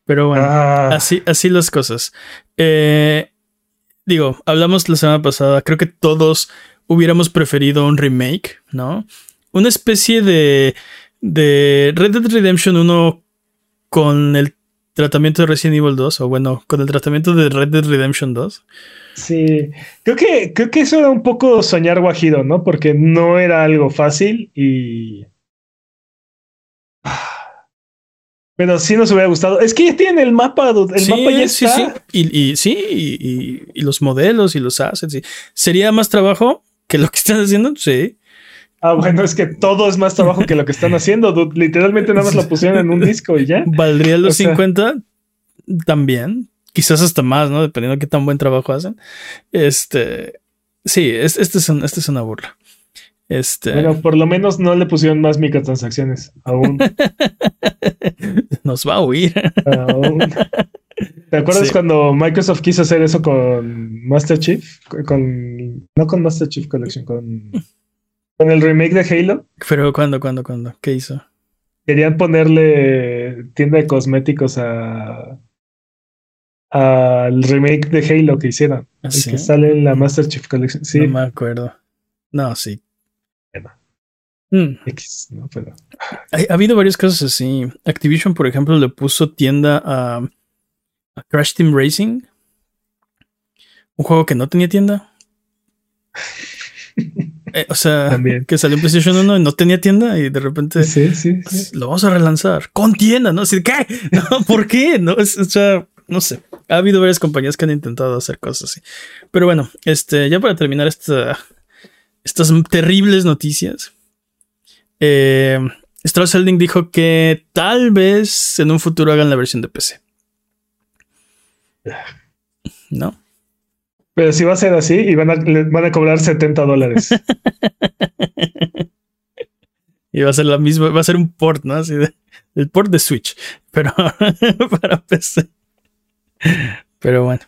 Pero bueno, ah. así, así las cosas. Eh, digo, hablamos la semana pasada, creo que todos hubiéramos preferido un remake, ¿no? Una especie de, de Red Dead Redemption 1 con el tratamiento de Resident Evil 2, o bueno, con el tratamiento de Red Dead Redemption 2. Sí, creo que, creo que eso era un poco soñar guajido, ¿no? Porque no era algo fácil y. Pero sí nos hubiera gustado. Es que ya tienen el mapa, el mapa ya sí, Sí, y, sí, y, los modelos y los assets. ¿Sería más trabajo que lo que están haciendo? Sí. Ah, bueno, es que todo es más trabajo que lo que están haciendo. Literalmente nada más lo pusieron en un disco y ya. ¿Valdría los 50? También quizás hasta más, ¿no? Dependiendo de qué tan buen trabajo hacen. Este, sí, este, es, este es una burla. Este... Bueno, por lo menos no le pusieron más microtransacciones aún. Nos va a huir. ¿Te acuerdas cuando Microsoft quiso hacer eso con Master Chief? Con, no con Master Chief Collection, con, con el remake de Halo. Pero ¿cuándo, cuándo, cuándo? ¿Qué hizo? Querían ponerle tienda de cosméticos a, al remake de Halo que hicieron. ¿Ah, que sale en la Master Chief Collection. Sí. No me acuerdo. No, sí. Hmm. X, ¿no? Pero... Ha, habido varios casos así. Activision, por ejemplo, le puso tienda a, Crash Team Racing. Un juego que no tenía tienda. Eh, o sea, que salió en PlayStation 1 y no tenía tienda y de repente sí, sí, pues, lo vamos a relanzar con tienda, ¿no? Así, ¿qué? No, ¿Por qué? No, o sea, no sé. Ha habido varias compañías que han intentado hacer cosas así. Pero bueno, este, ya para terminar esta, estas terribles noticias. Eh, Strauss Helding dijo que tal vez en un futuro hagan la versión de PC. ¿No? Pero si va a ser así y van a, van a cobrar 70 dólares. y va a ser la misma, va a ser un port, ¿no? Así de el port de Switch, pero para PC. Pero bueno.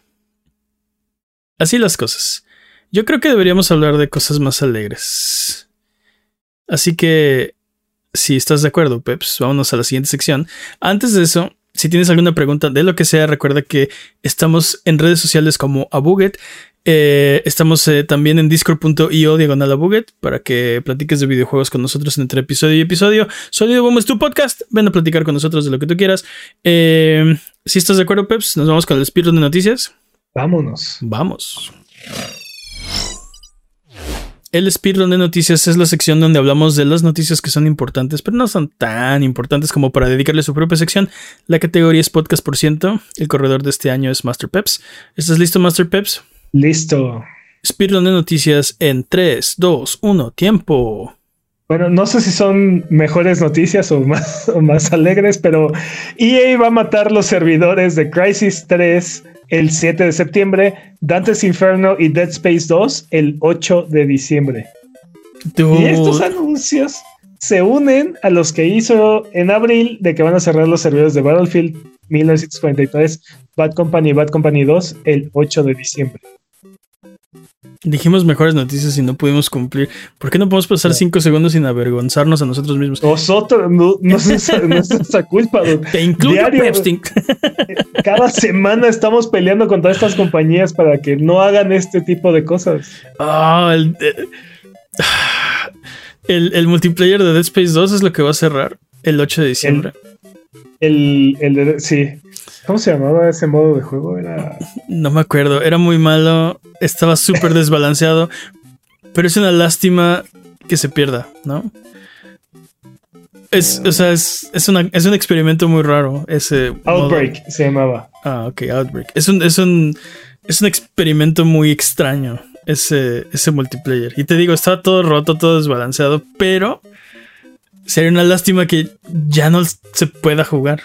Así las cosas. Yo creo que deberíamos hablar de cosas más alegres. Así que, si estás de acuerdo, Peps, vámonos a la siguiente sección. Antes de eso, si tienes alguna pregunta de lo que sea, recuerda que estamos en redes sociales como Abuget. Eh, estamos eh, también en discord.io diagonal Abuget para que platiques de videojuegos con nosotros entre episodio y episodio. Sonido Boom es tu podcast. Ven a platicar con nosotros de lo que tú quieras. Eh, si estás de acuerdo, Peps, nos vamos con el espíritu de noticias. Vámonos. Vamos. El speedrun de noticias es la sección donde hablamos de las noticias que son importantes, pero no son tan importantes como para dedicarle su propia sección. La categoría es podcast por ciento. El corredor de este año es Master Peps. ¿Estás listo, Master Peps? Listo. Speedrun de noticias en 3, 2, 1, tiempo. Bueno, no sé si son mejores noticias o más, o más alegres, pero EA va a matar los servidores de Crisis 3 el 7 de septiembre, Dante's Inferno y Dead Space 2 el 8 de diciembre. Y estos anuncios se unen a los que hizo en abril de que van a cerrar los servidores de Battlefield 1943, Bad Company y Bad Company 2 el 8 de diciembre. Dijimos mejores noticias y no pudimos cumplir. ¿Por qué no podemos pasar cinco segundos sin avergonzarnos a nosotros mismos? Nosotros, no, no, es, nuestra culpa. Te incluyo, Cada semana estamos peleando contra estas compañías para que no hagan este tipo de cosas. Ah, el, el, multiplayer de Dead Space 2 es lo que va a cerrar el 8 de diciembre. El, el, el sí. ¿Cómo se llamaba ese modo de juego? Era. No me acuerdo. Era muy malo. Estaba súper desbalanceado. Pero es una lástima que se pierda, ¿no? Es, o sea, es, es, un experimento muy raro. Ese Outbreak se llamaba. Ah, ok, Outbreak. Es un, es un, es un experimento muy extraño. Ese, ese multiplayer. Y te digo, estaba todo roto, todo desbalanceado. Pero sería una lástima que ya no se pueda jugar.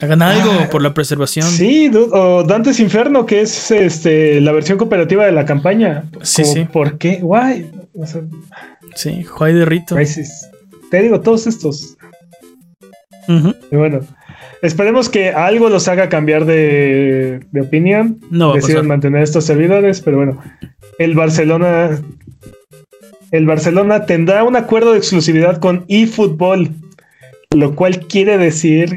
Hagan algo ah, por la preservación. Sí, o Dantes Inferno, que es este la versión cooperativa de la campaña. Sí, sí. ¿Por qué? Guay. sí, Juay de Rito. Te digo, todos estos. Y bueno, esperemos que algo los haga cambiar de, opinión. No Deciden mantener estos servidores, pero bueno, el Barcelona. El Barcelona tendrá un acuerdo de exclusividad con eFootball, lo cual quiere decir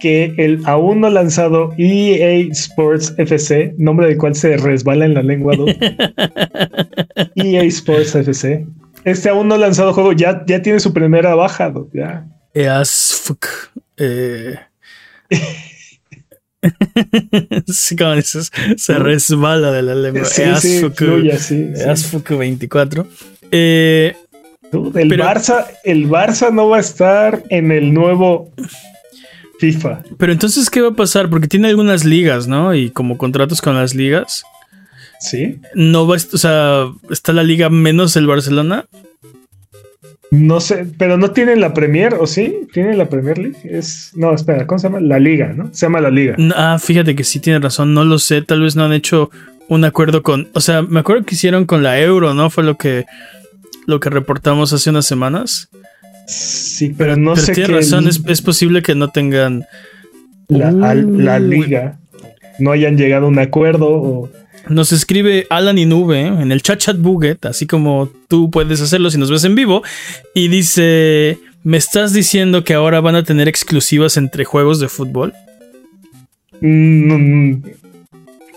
que el aún no lanzado EA Sports FC, nombre del cual se resbala en la lengua, EA Sports FC. Este aún no lanzado juego ya, ya tiene su primera baja, ya. fuck. Eh. sí, como dices, se resbala de la lengua. Sí, sí, fuck 24. Eh, el, Barça, el Barça no va a estar en el nuevo FIFA. Pero entonces, ¿qué va a pasar? Porque tiene algunas ligas, ¿no? Y como contratos con las ligas. Sí. No va, o sea, está la liga menos el Barcelona. No sé, pero no tienen la Premier, ¿o sí? ¿Tienen la Premier League? Es, no, espera, ¿cómo se llama? La Liga, ¿no? Se llama la Liga. Ah, fíjate que sí tiene razón, no lo sé, tal vez no han hecho un acuerdo con, o sea, me acuerdo que hicieron con la Euro, ¿no? Fue lo que lo que reportamos hace unas semanas. Sí, pero no sé. Tiene razón, es, posible que no tengan. La, liga no hayan llegado a un acuerdo o. Nos escribe Alan Inube en el chat chat buget, así como tú puedes hacerlo si nos ves en vivo, y dice: ¿Me estás diciendo que ahora van a tener exclusivas entre juegos de fútbol? Mm,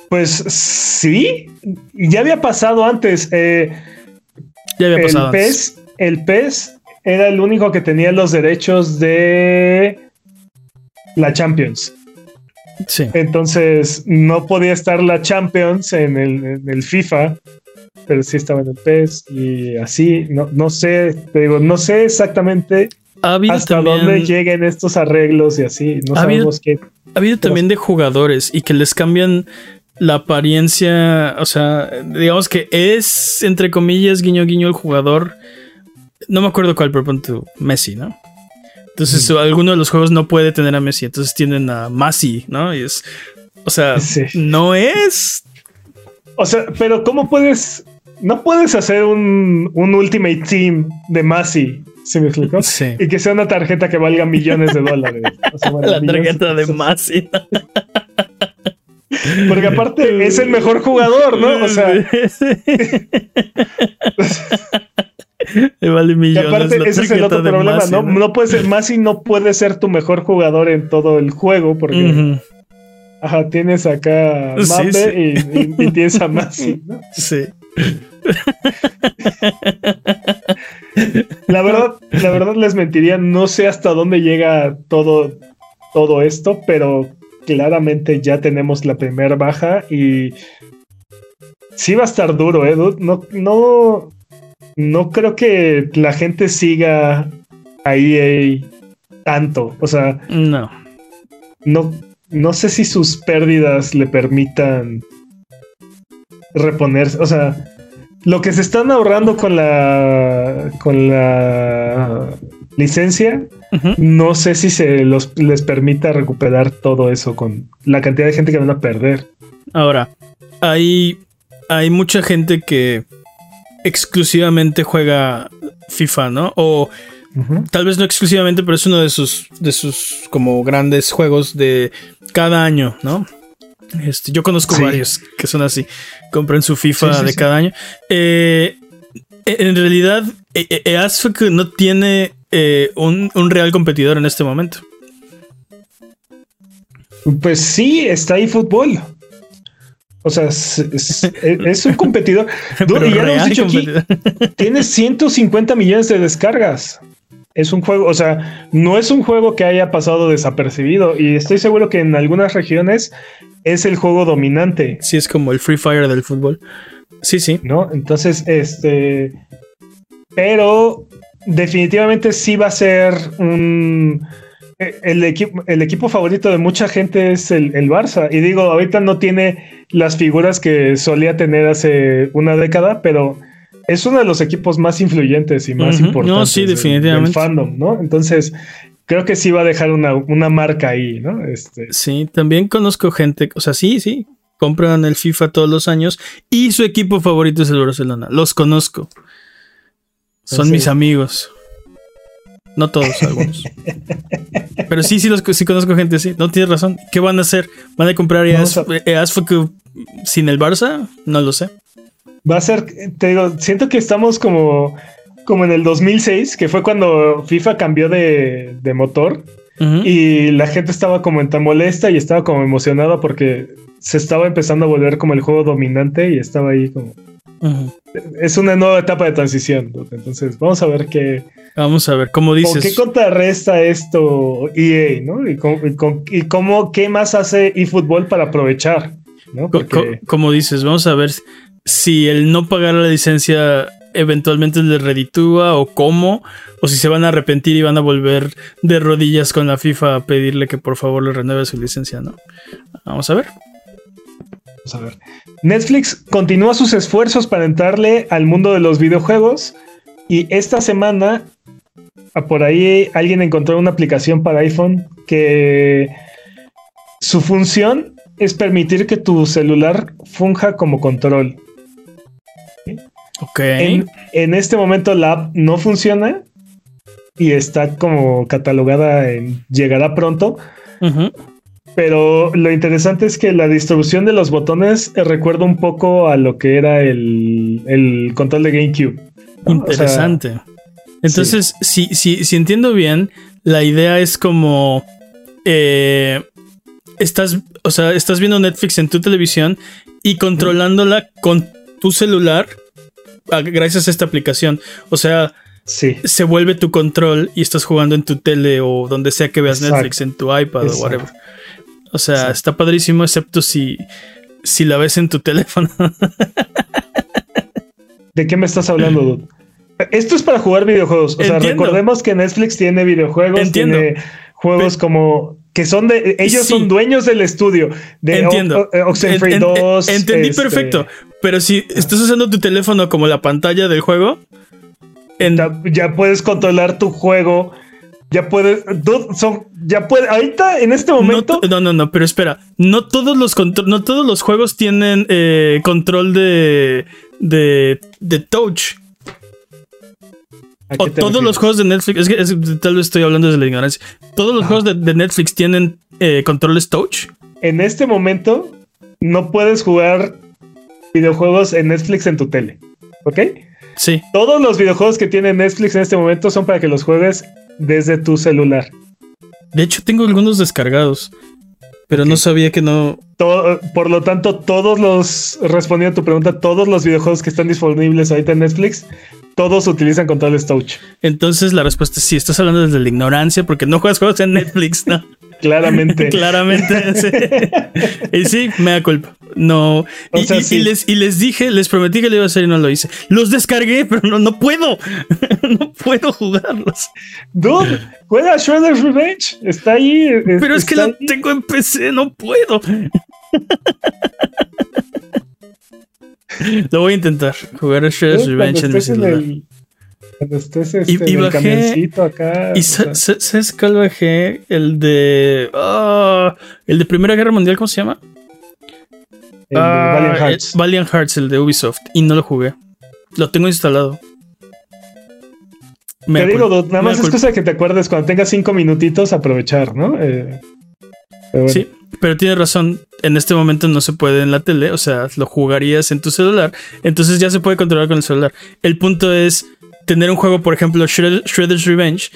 pues sí, ya había pasado antes. Eh, ya había pasado el PES, El PES era el único que tenía los derechos de la Champions. Sí. Entonces no podía estar la Champions en el, FIFA, pero sí estaba en el PES y así. No, no sé, te digo, no sé exactamente hasta dónde lleguen estos arreglos y así. No sabemos qué. Ha habido también de jugadores y que les cambian la apariencia. O sea, digamos que es entre comillas guiño guiño el jugador no me acuerdo cuál, pero tu Messi, ¿no? Entonces, alguno de los juegos no puede tener a Messi, entonces tienen a Masi, ¿no? Y es. O sea, no es. O sea, pero ¿cómo puedes no puedes hacer un, un Ultimate Team de Masi. ¿Se me explicó? Sí. Y que sea una tarjeta que valga millones de dólares. O sea, bueno, La tarjeta de pesos. Masi. Porque aparte es el mejor jugador, ¿no? O sea, Le vale y aparte la ese es el otro problema, Masi, ¿no? No puede ser, Masi no puede ser tu mejor jugador en todo el juego porque ajá, tienes acá a Sí, Mbappé sí. Y, y- y tienes a Masi, ¿no? Sí. La verdad, la verdad les mentiría, no sé hasta dónde llega todo, todo esto, pero claramente ya tenemos la primera baja y sí va a estar duro, ¿eh? dude? No, no, no creo que la gente siga a EA tanto. O sea, No. no, no sé si sus pérdidas le permitan reponerse. O sea, lo que se están ahorrando con la con la licencia, no sé si se los les permita recuperar todo eso con la cantidad de gente que van a perder. Ahora, hay, hay mucha gente que exclusivamente juega FIFA, ¿no? O tal vez no exclusivamente, pero es uno de sus, de sus como grandes juegos de cada año, ¿no? Este, yo conozco Sí. varios que son así, compran su FIFA Sí, sí, de cada año. Eh, en realidad, e- e- EASFC no tiene eh, un, un real competidor en este momento. Pues sí, está ahí fútbol. O sea, es, es- es un competidor. Dude, y ya lo hemos dicho aquí, tiene 150 millones de descargas. Es un juego, o sea, no es un juego que haya pasado desapercibido. Y estoy seguro que en algunas regiones es el juego dominante, Sí, es como el Free Fire del fútbol. Sí, sí. ¿no? Entonces, este. Pero definitivamente sí va a ser un. El equipo, el equipo favorito de mucha gente es el, el Barça. Y digo, ahorita no tiene las figuras que solía tener hace una década, pero es uno de los equipos más influyentes y más Ujú. No, importantes sí, definitivamente. del fandom, ¿no? Entonces, creo que sí va a dejar una, una marca ahí, ¿no? Este, Sí, también conozco gente, o sea, sí, sí, compran el FIFA todos los años y su equipo favorito es el Barcelona. Los conozco. Son Sí. mis amigos. No todos, algunos. Pero sí, sí, los, sí conozco gente así. No tienes razón. ¿Qué van a hacer? ¿Van a comprar Vamos a- EAS, EASFC sin el Barça? No lo sé. Va a ser, te digo, siento que estamos como, como en el 2006, que fue cuando FIFA cambió de, de motor y la gente estaba como en tan molesta y estaba como emocionada porque se estaba empezando a volver como el juego dominante y estaba ahí como... Es una nueva etapa de transición. Entonces, vamos a ver qué... Vamos a ver, ¿Con dices. qué contrarresta esto EA, no? Y, con- y con- y cómo, qué más hace eFootball para aprovechar, ¿no? Porque... como dices, vamos a ver si el no pagar la licencia eventualmente le reditúa o cómo, o si se van a arrepentir y van a volver de rodillas con la FIFA a pedirle que por favor le renueve su licencia, ¿no? Vamos a ver. Vamos a ver. Netflix continúa sus esfuerzos para entrarle al mundo de los videojuegos y esta semana ah, por ahí alguien encontró una aplicación para iPhone que su función es permitir que tu celular funja como control. Ok. En, en este momento la app no funciona y está como catalogada en llegará pronto. Pero lo interesante es que la distribución de los botones recuerda un poco a lo que era el, el control de GameCube. ¿No? O sea, Interesante. Entonces, si, si, si entiendo bien, la idea es como. eh, estás, o sea, estás viendo Netflix en tu televisión y controlándola con tu celular ah, gracias a esta aplicación. O sea, sí, se vuelve tu control y estás jugando en tu tele o donde sea que veas Exacto. Netflix, en tu iPad Exacto. o whatever. O sea, Exacto. está padrísimo, excepto si, si la ves en tu teléfono. ¿De qué me estás hablando, dude? Esto es para jugar videojuegos. O sea, Entiendo. recordemos que Netflix tiene videojuegos, Entiendo. tiene juegos como que son de ellos Sí. son dueños del estudio de Entiendo. O- o- Oxenfree En- en- 2. Entendí este, perfecto. Pero si estás usando tu teléfono como la pantalla del juego, Ya, ya puedes controlar tu juego. Ya puedes. dude, Son, ya puede. Ahorita, en este momento. no, no, no, pero espera. No todos los no todos los juegos tienen eh, control de, de, de Touch. O todos los juegos de Netflix, es que tal vez estoy hablando desde la ignorancia. ¿Todos los juegos de, Netflix tienen eh, controles touch? En este momento no puedes jugar videojuegos en Netflix en tu tele. ¿Ok? Sí. Todos los videojuegos que tiene Netflix en este momento son para que los juegues desde tu celular. De hecho, tengo algunos descargados. Pero no sabía que no. por lo tanto, todos los. Respondiendo a tu pregunta, todos los videojuegos que están disponibles ahorita en Netflix, todos utilizan controles touch. Entonces la respuesta es sí, estás hablando desde la ignorancia porque no juegas juegos en Netflix, ¿no? Claramente. Claramente. Sí. Y sí, me da culpa. No. y, les, y les dije, les prometí que lo iba a hacer y no lo hice. Los descargué, pero no, no puedo. no puedo jugarlos. Dude, juega Shredder's Revenge. Está ahí. Pero es que lo tengo en PC, no puedo. lo voy a intentar. Jugar a Shredder's Revenge en mi celular. Cuando estés este, y, en el camioncito acá. ¿Y sabes cuál bajé? El de. Ah, el de Primera Guerra Mundial, ¿cómo se llama? El ah, Valiant Hearts. Valiant Hearts, el de Ubisoft. Y no lo jugué. Lo tengo instalado. te digo, nada más es cosa que te acuerdes cuando tengas cinco minutitos aprovechar, ¿no? Eh, sí, pero tienes razón. En este momento no se puede en la tele. O sea, lo jugarías en tu celular. Entonces ya se puede controlar con el celular. El punto es tener un juego, por ejemplo, Shredder's Revenge,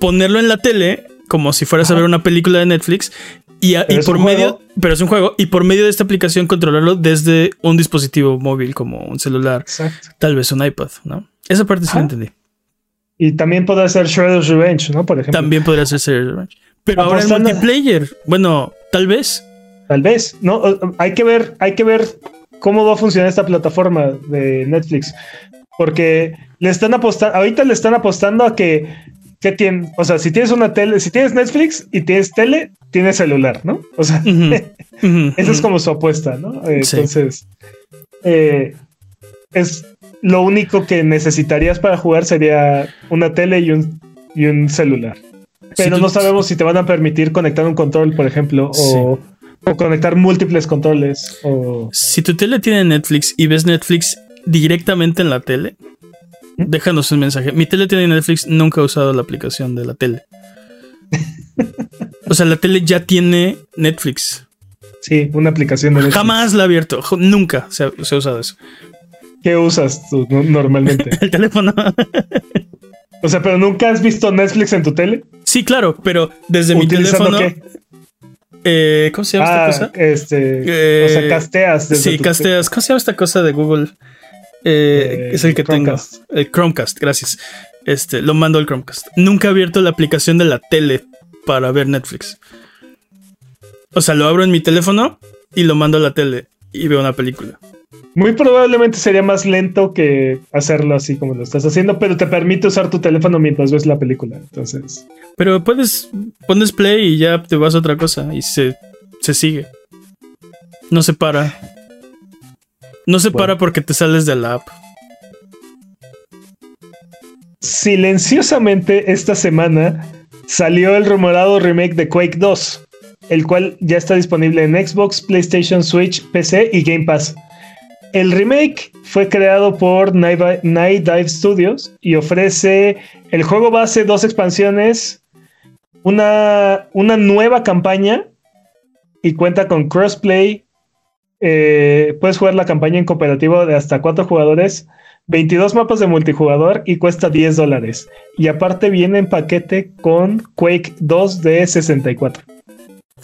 ponerlo en la tele como si fueras a ver una película de Netflix y, por medio, pero es un juego, y por medio de esta aplicación controlarlo desde un dispositivo móvil como un celular, tal vez un iPad, ¿no? Esa parte sí la entendí. Y también podría ser Shredder's Revenge, ¿no? Por ejemplo. También podría ser Shredder's Revenge. Pero ahora es multiplayer. Bueno, tal vez. Tal vez. No, hay que ver, hay que ver cómo va a funcionar esta plataforma de Netflix. Porque le están apostando, ahorita le están apostando a que, que tiene, o sea, si tienes una tele, si tienes Netflix y tienes tele, tienes celular, ¿no? O sea, esa es como su apuesta, ¿no? entonces, eh, es lo único que necesitarías para jugar sería una tele y un, y un celular. Pero no sabemos si te van a permitir conectar un control, por ejemplo, o, o conectar múltiples controles. O... Si tu tele tiene Netflix y ves Netflix directamente en la tele, déjanos un mensaje. Mi tele tiene Netflix, nunca he usado la aplicación de la tele. o sea, la tele ya tiene Netflix. Sí, una aplicación de Netflix. Jamás la he abierto, nunca se ha, usado eso. ¿Qué usas tú normalmente? El teléfono. o sea, pero nunca has visto Netflix en tu tele? Sí, claro, pero desde mi teléfono. Qué? Eh, ¿Cómo se llama esta ah, cosa? Este, o sea, eh, casteas. Sí, casteas. ¿Cómo se llama esta cosa de Google? Eh, es el que tengo. El Chromecast, gracias. Este, lo mando al Chromecast. Nunca he abierto la aplicación de la tele para ver Netflix. O sea, lo abro en mi teléfono y lo mando a la tele y veo una película. Muy probablemente sería más lento que hacerlo así como lo estás haciendo, pero te permite usar tu teléfono mientras ves la película. Entonces. Pero puedes, pones play y ya te vas a otra cosa y se, se sigue. No se para. No se para porque te sales de la app. Silenciosamente esta semana salió el rumorado remake de Quake 2, el cual ya está disponible en Xbox, PlayStation, Switch, PC y Game Pass. El remake fue creado por Night Dive Studios y ofrece el juego base, dos expansiones, una, una nueva campaña y cuenta con crossplay eh, puedes jugar la campaña en cooperativo de hasta cuatro jugadores, 22 mapas de multijugador y cuesta 10 dólares. Y aparte viene en paquete con Quake 2 de 64.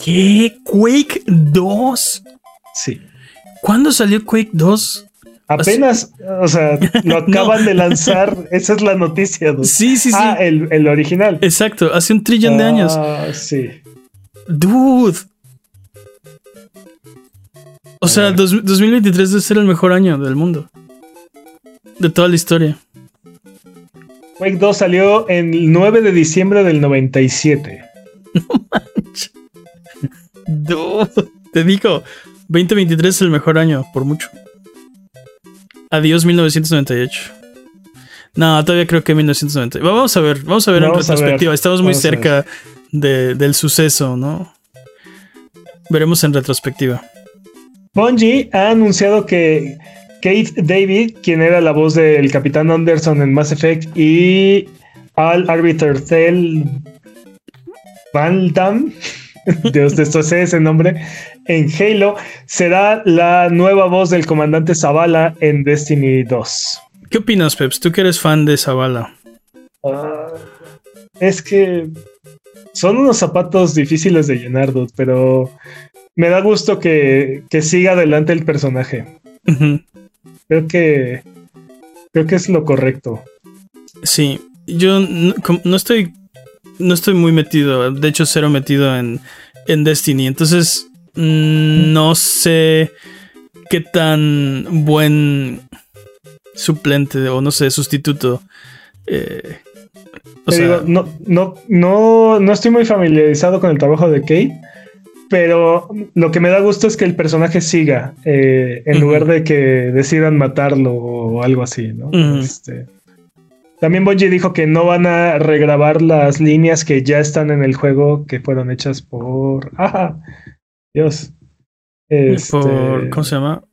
¿Qué? ¿Quake 2? Sí. ¿Cuándo salió Quake 2? Apenas, o sea, lo acaban de lanzar. Esa es la noticia. Sí, sí, sí. Ah, el, original. Exacto, hace un trillón de años. Ah, sí. Dude, o sea, 2023 debe ser el mejor año del mundo. De toda la historia. Quake 2 salió el 9 de diciembre del 97. No manches. te digo, 2023 es el mejor año, por mucho. Adiós 1998. No, todavía creo que 1990. Vamos a ver, vamos a ver en retrospectiva. Estamos muy cerca del suceso, ¿no? Veremos en retrospectiva. Bungie ha anunciado que Kate David, quien era la voz del Capitán Anderson en Mass Effect, y Al Arbiter Thel Van Damme, Dios de esto sé ese nombre, en Halo, será la nueva voz del comandante Zavala en Destiny 2. ¿Qué opinas, Peps? Tú que eres fan de Zavala. Ah, es que son unos zapatos difíciles de llenar, dude, pero me da gusto que, siga adelante el personaje. Creo que creo que es lo correcto. Sí, yo no, estoy no estoy muy metido, de hecho cero metido en, en Destiny, entonces mm, no sé qué tan buen suplente o no sé, sustituto. Eh, no, no, no, no estoy muy familiarizado con el trabajo de Kate, pero lo que me da gusto es que el personaje siga, eh, en lugar de que decidan matarlo o algo así, ¿no? Este, también Bungie dijo que no van a regrabar las líneas que ya están en el juego, que fueron hechas por... ¡Ah! Dios. Este... Por, ¿Cómo se llama?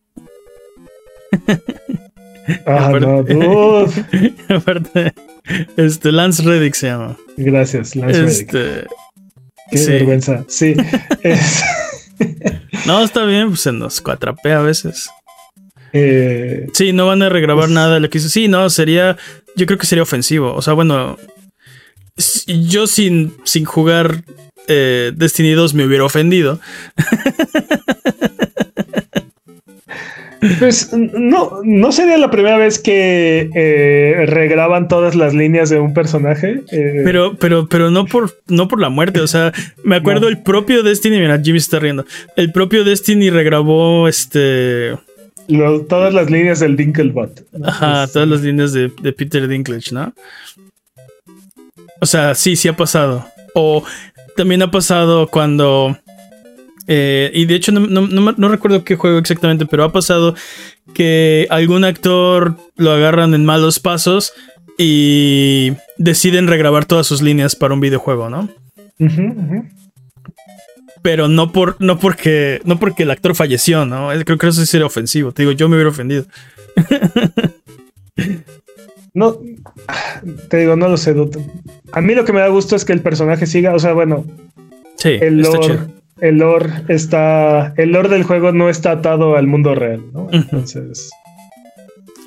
ah, no, dude. Aparte, este, Lance Reddick se llama. Gracias, Lance este, Reddick. Qué vergüenza. Sí. no, está bien, pues se nos cuatrapea a veces. Eh, sí, no van a regrabar pues nada de lo que hizo. Sí, no, sería. Yo creo que sería ofensivo. O sea, bueno. Yo sin, sin jugar eh, Destiny 2 me hubiera ofendido. Pues no, no sería la primera vez que eh, regraban todas las líneas de un personaje. Eh. Pero, pero, pero no por, no por la muerte. O sea, me acuerdo el propio Destiny. Mira, Jimmy está riendo. El propio Destiny regrabó este. todas las líneas del Dinklebot. Ajá, todas las líneas de, de Peter Dinklage, ¿no? O sea, sí, sí ha pasado. O también ha pasado cuando eh, y de hecho no, recuerdo qué juego exactamente, pero ha pasado que algún actor lo agarran en malos pasos y deciden regrabar todas sus líneas para un videojuego, ¿no? Pero no por no porque no porque el actor falleció, ¿no? Creo que eso sería ofensivo. Te digo, yo me hubiera ofendido. no, te digo, no lo sé. A mí lo que me da gusto es que el personaje siga, o sea, bueno, sí, el el lore está. El lore del juego no está atado al mundo real, ¿no? Entonces.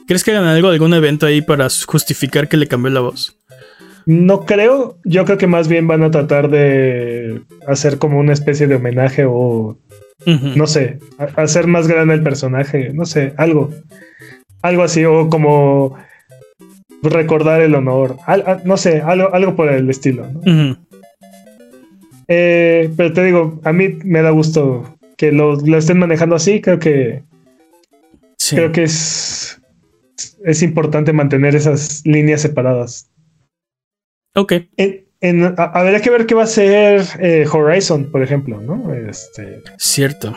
¿Crees que hagan algo, algún evento ahí para justificar que le cambió la voz? No creo. Yo creo que más bien van a tratar de hacer como una especie de homenaje o. No sé. Hacer más grande el personaje. No sé. Algo. Algo así. O como. Recordar el honor. no sé. Algo, algo por el estilo. ¿no? Eh, pero te digo, a mí me da gusto que lo, estén manejando así. Creo que. Creo que es. Es importante mantener esas líneas separadas. Ok. En, habría que ver qué va a ser eh, Horizon, por ejemplo, ¿no? Este, Cierto.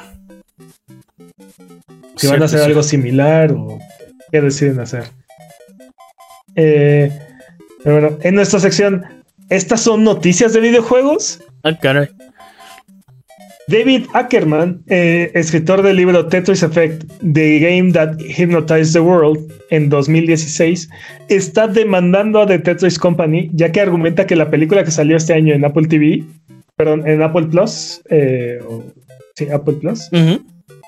Si van a hacer algo similar o qué deciden hacer. Eh, pero bueno, en nuestra sección, ¿estas son noticias de videojuegos? Ah, caray. David Ackerman, eh, escritor del libro Tetris Effect, The Game That Hypnotized the World, en 2016, está demandando a The Tetris Company, ya que argumenta que la película que salió este año en Apple TV, perdón, en Apple Plus, eh, sí, Apple Plus,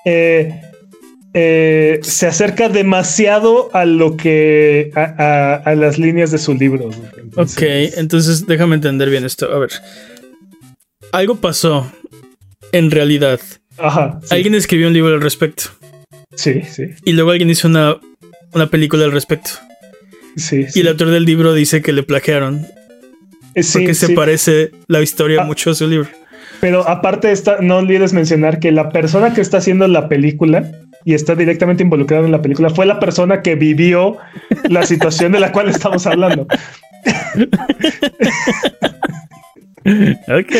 eh, se acerca demasiado a lo que, a, las líneas de su libro. ok, entonces déjame entender bien esto. A ver algo pasó en realidad. Ajá. Alguien escribió un libro al respecto. Sí, sí. Y luego alguien hizo una, una película al respecto. Sí, Y el autor del libro dice que le plagiaron. Eh, sí, porque se parece la historia ah. mucho a su libro. Pero aparte, está, no olvides mencionar que la persona que está haciendo la película y está directamente involucrada en la película fue la persona que vivió la situación de la cual estamos hablando. ok.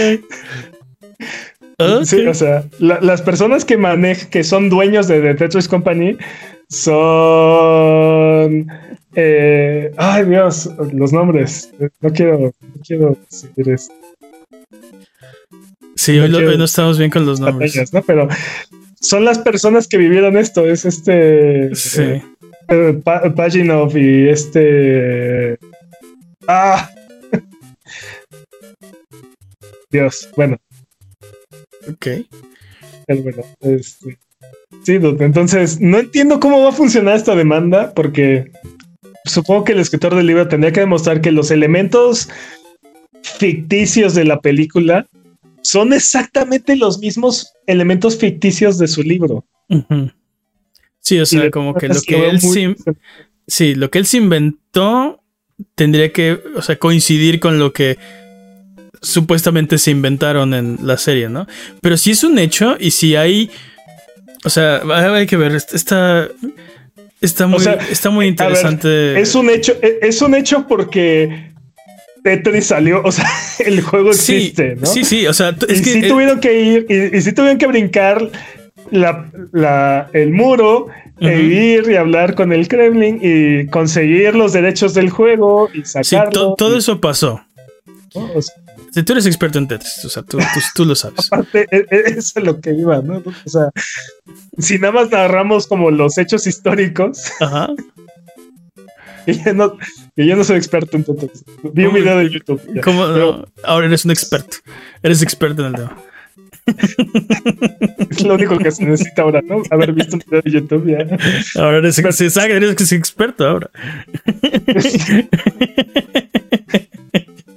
Sí, o sea, las personas que manejan, que son dueños de The Tetris Company son. Eh, ay, Dios, los nombres. No quiero, no quiero decir esto. Sí, hoy, no estamos bien con los nombres. ¿no? Pero son las personas que vivieron esto. Es este. Sí. Eh, eh, Paginov y este. Ah. Dios, bueno. Ok. bueno, este. Sí, entonces no entiendo cómo va a funcionar esta demanda porque supongo que el escritor del libro tendría que demostrar que los elementos ficticios de la película son exactamente los mismos elementos ficticios de su libro. Sí, o sea, como que lo que él se, sí, lo que él se inventó tendría que, o sea, coincidir con lo que supuestamente se inventaron en la serie, ¿no? Pero si es un hecho y si hay, o sea, hay que ver, está, está muy, está muy interesante. es un hecho, e, es un hecho porque Tetris salió, o sea, el juego existe, ¿no? Sí, sí, o sea, es que, si tuvieron que ir, y, si tuvieron que brincar la, el muro, e ir y hablar con el Kremlin y conseguir los derechos del juego y sacarlo. Sí, todo eso pasó. Si tú eres experto en Tetris, o sea, tú, tú, lo sabes. Aparte, e, e, eso es lo que iba, ¿no? O sea, si nada más narramos como los hechos históricos. Ajá. Y yo no, yo no soy experto en Tetris. Vi un video de YouTube. ¿Cómo? Ahora eres un experto. Eres experto en el tema es lo único que se necesita ahora, ¿no? Haber visto un video de YouTube ya. Ahora eres, eres experto ahora.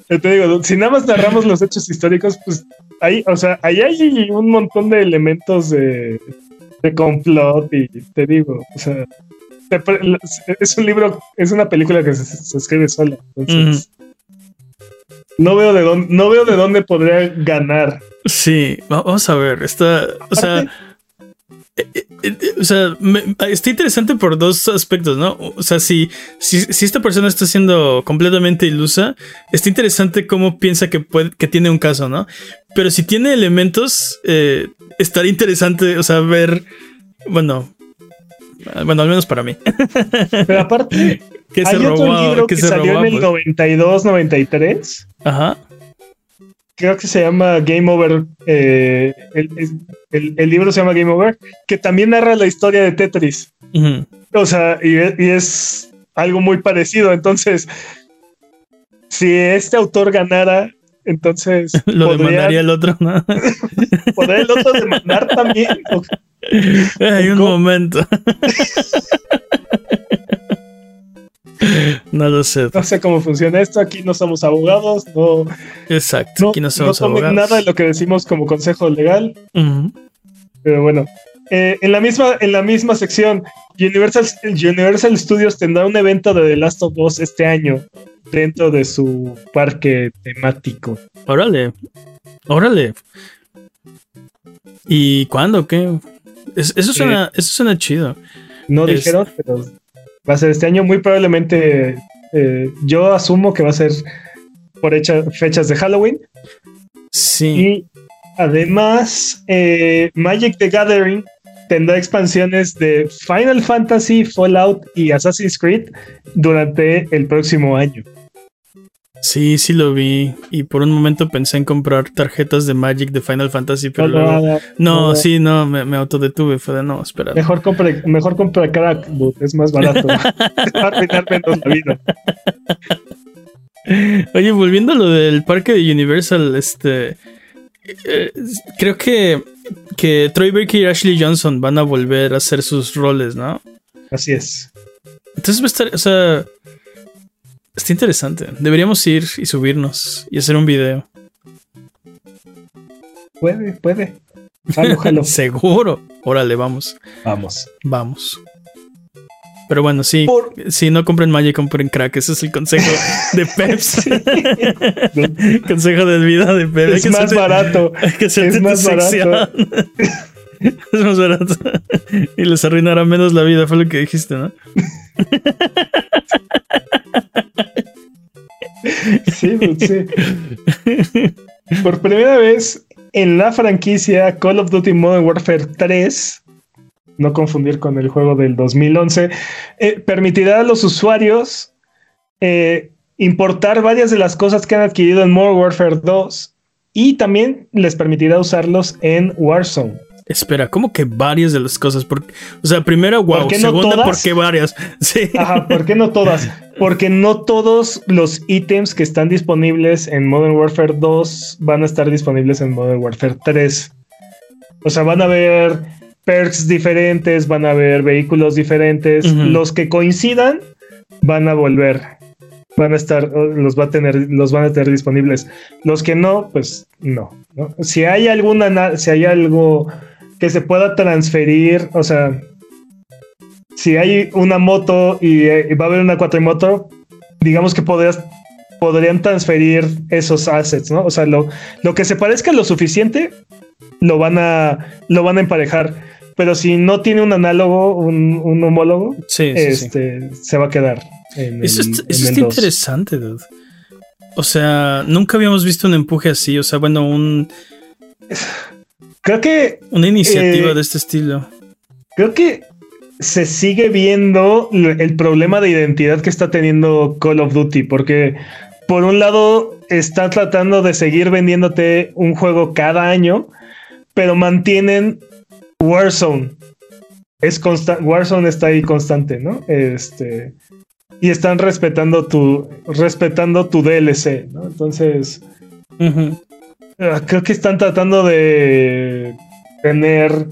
te digo, si nada más narramos los hechos históricos, pues ahí, o sea, ahí hay un montón de elementos de, de complot y te digo, o sea, es un libro, es una película que se, escribe sola. Entonces, no veo de dónde, no veo de dónde podría ganar. Sí, vamos a ver. Está, o sea, o sea, está interesante por dos aspectos, ¿no? O sea, si, si, esta persona está siendo completamente ilusa, está interesante cómo piensa que, puede, que tiene un caso, ¿no? Pero si tiene elementos, estaría interesante, o sea, ver, bueno, bueno, al menos para mí. Pero aparte, que se hay otro libro que, salió en el 92, 93. Ajá. Creo que se llama Game Over. Eh, el, libro se llama Game Over, que también narra la historia de Tetris. O sea, y, es algo muy parecido. Entonces, si este autor ganara, entonces. Lo demandaría el otro, ¿no? ¿Podría el otro demandar también? Hay un momento. No lo sé. No sé cómo funciona esto. Aquí no somos abogados. No. Exacto. aquí no somos no abogados. nada de lo que decimos como consejo legal. Pero bueno. Eh, en, la misma, en la misma sección, Universal, Universal Studios tendrá un evento de The Last of Us este año dentro de su parque temático. Órale. Órale. ¿Y cuándo? ¿Qué? eso, suena, eso suena chido. No dijeron, pero va a ser este año. Muy probablemente eh, yo asumo que va a ser por hecha, fechas de Halloween. Sí. Y además, eh, Magic the Gathering tendrá expansiones de Final Fantasy, Fallout y Assassin's Creed durante el próximo año. Sí, sí lo vi. Y por un momento pensé en comprar tarjetas de Magic de Final Fantasy, pero luego. No, sí, no, me, me, autodetuve. Fue de no, espera. Mejor compre, mejor compre crack, es más barato. Va a menos la vida. Oye, volviendo a lo del parque de Universal, este. Eh, creo que, que Troy Baker y Ashley Johnson van a volver a hacer sus roles, ¿no? Así es. Entonces va a estar, o sea, Está interesante. Deberíamos ir y subirnos y hacer un video. Puede, puede. Seguro. Órale, vamos. Vamos. Vamos. Pero bueno, sí. Si no compren Magic, compren crack. Ese es el consejo de Peps. consejo de vida de Peps. Es más barato. es más barato. es más barato. y les arruinará menos la vida, fue lo que dijiste, ¿no? Sí, sí. Por primera vez en la franquicia Call of Duty Modern Warfare 3, no confundir con el juego del 2011, eh, permitirá a los usuarios eh, importar varias de las cosas que han adquirido en Modern Warfare 2 y también les permitirá usarlos en Warzone. Espera, ¿cómo que varias de las cosas? Porque, o sea, primero, wow. ¿Por qué no segunda, ¿por qué varias? Sí. Ajá, ¿por qué no todas? Porque no todos los ítems que están disponibles en Modern Warfare 2 van a estar disponibles en Modern Warfare 3. O sea, van a haber perks diferentes, van a haber vehículos diferentes. Los que coincidan van a volver. Van a estar, los va a tener, los van a tener disponibles. Los que no, pues no. Si hay alguna, si hay algo que se pueda transferir, o sea, si hay una moto y, eh, va a haber una cuatrimoto, digamos que podrías, podrían transferir esos assets, ¿no? O sea, lo, lo que se parezca lo suficiente, lo van a, lo van a emparejar. Pero si no tiene un análogo, un, homólogo, este, se va a quedar. eso está, interesante, dude. O sea, nunca habíamos visto un empuje así. O sea, bueno, un. Creo que. Una iniciativa eh, de este estilo. Creo que se sigue viendo el problema de identidad que está teniendo Call of Duty, porque por un lado está tratando de seguir vendiéndote un juego cada año, pero mantienen Warzone. Es Warzone está ahí constante, ¿no? Este. Y están respetando tu. respetando tu DLC, ¿no? Entonces. Creo que están tratando de tener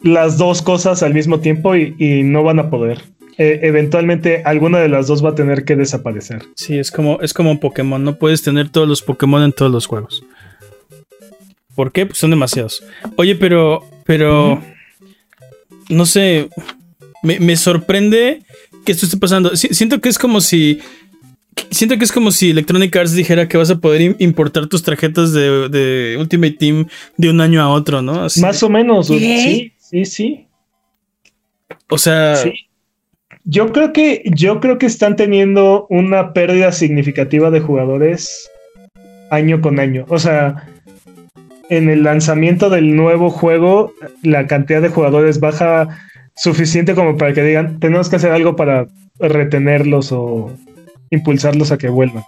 las dos cosas al mismo tiempo y, no van a poder. E, eventualmente alguna de las dos va a tener que desaparecer. Sí, es como, es como un Pokémon. No puedes tener todos los Pokémon en todos los juegos. ¿Por qué? Pues son demasiados. Oye, pero. Pero. No sé. Me, sorprende que esto esté pasando. siento que es como si. Siento que es como si Electronic Arts dijera que vas a poder importar tus tarjetas de, Ultimate Team de un año a otro, ¿no? Más o menos. Sí, sí, sí. O sea. Yo creo que. Yo creo que están teniendo una pérdida significativa de jugadores año con año. O sea en el lanzamiento del nuevo juego la cantidad de jugadores baja suficiente como para que digan, tenemos que hacer algo para retenerlos o impulsarlos a que vuelvan.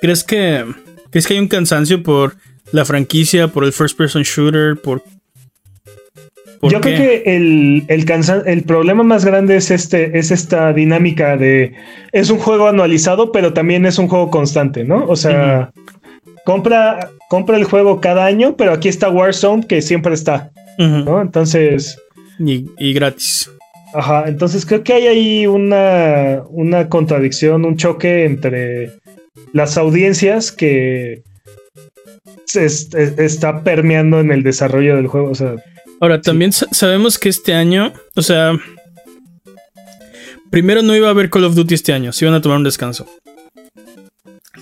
¿Crees que, ¿Crees que hay un cansancio por la franquicia, por el first person shooter, por... Yo creo que el, el, el problema más grande es, este, es esta dinámica de... Es un juego anualizado, pero también es un juego constante, ¿no? O sea compra, compra el juego cada año, pero aquí está Warzone que siempre está. ¿no? Entonces. Y, gratis. Ajá, entonces creo que hay ahí una, una contradicción, un choque entre las audiencias que se está permeando en el desarrollo del juego. O sea, Ahora, también sabemos que este año, o sea, primero no iba a haber Call of Duty este año, se iban a tomar un descanso.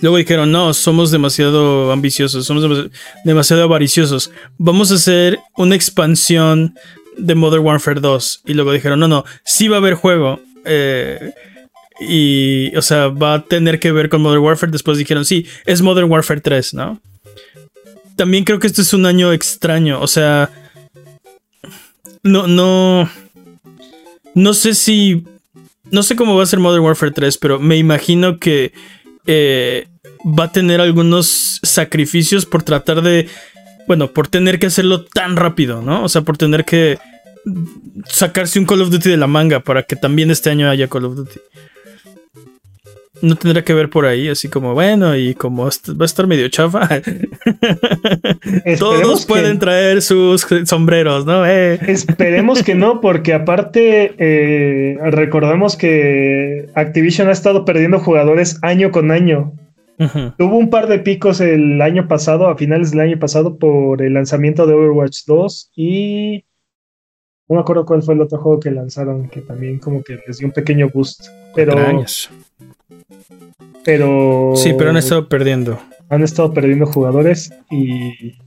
Luego dijeron, no, somos demasiado ambiciosos, somos demasiado avariciosos. Vamos a hacer una expansión de Modern Warfare 2. Y luego dijeron, no, no, sí va a haber juego. Eh, y, o sea, va a tener que ver con Modern Warfare. Después dijeron, sí, es Modern Warfare 3, ¿no? También creo que este es un año extraño. O sea, no, no. No sé si. No sé cómo va a ser Modern Warfare 3, pero me imagino que eh, va a tener algunos sacrificios por tratar de, bueno, por tener que hacerlo tan rápido, ¿no? O sea, por tener que sacarse un Call of Duty de la manga para que también este año haya Call of Duty. No tendrá que ver por ahí, así como, bueno, y como va a estar medio chafa. Todos pueden traer sus sombreros, ¿no? Eh. Esperemos que no, porque aparte, eh, recordemos que Activision ha estado perdiendo jugadores año con año. Tuvo un par de picos el año pasado, a finales del año pasado, por el lanzamiento de Overwatch 2 y no me acuerdo cuál fue el otro juego que lanzaron, que también como que les dio un pequeño boost. Pero. Pero. Sí, pero han estado perdiendo. Han estado perdiendo jugadores y.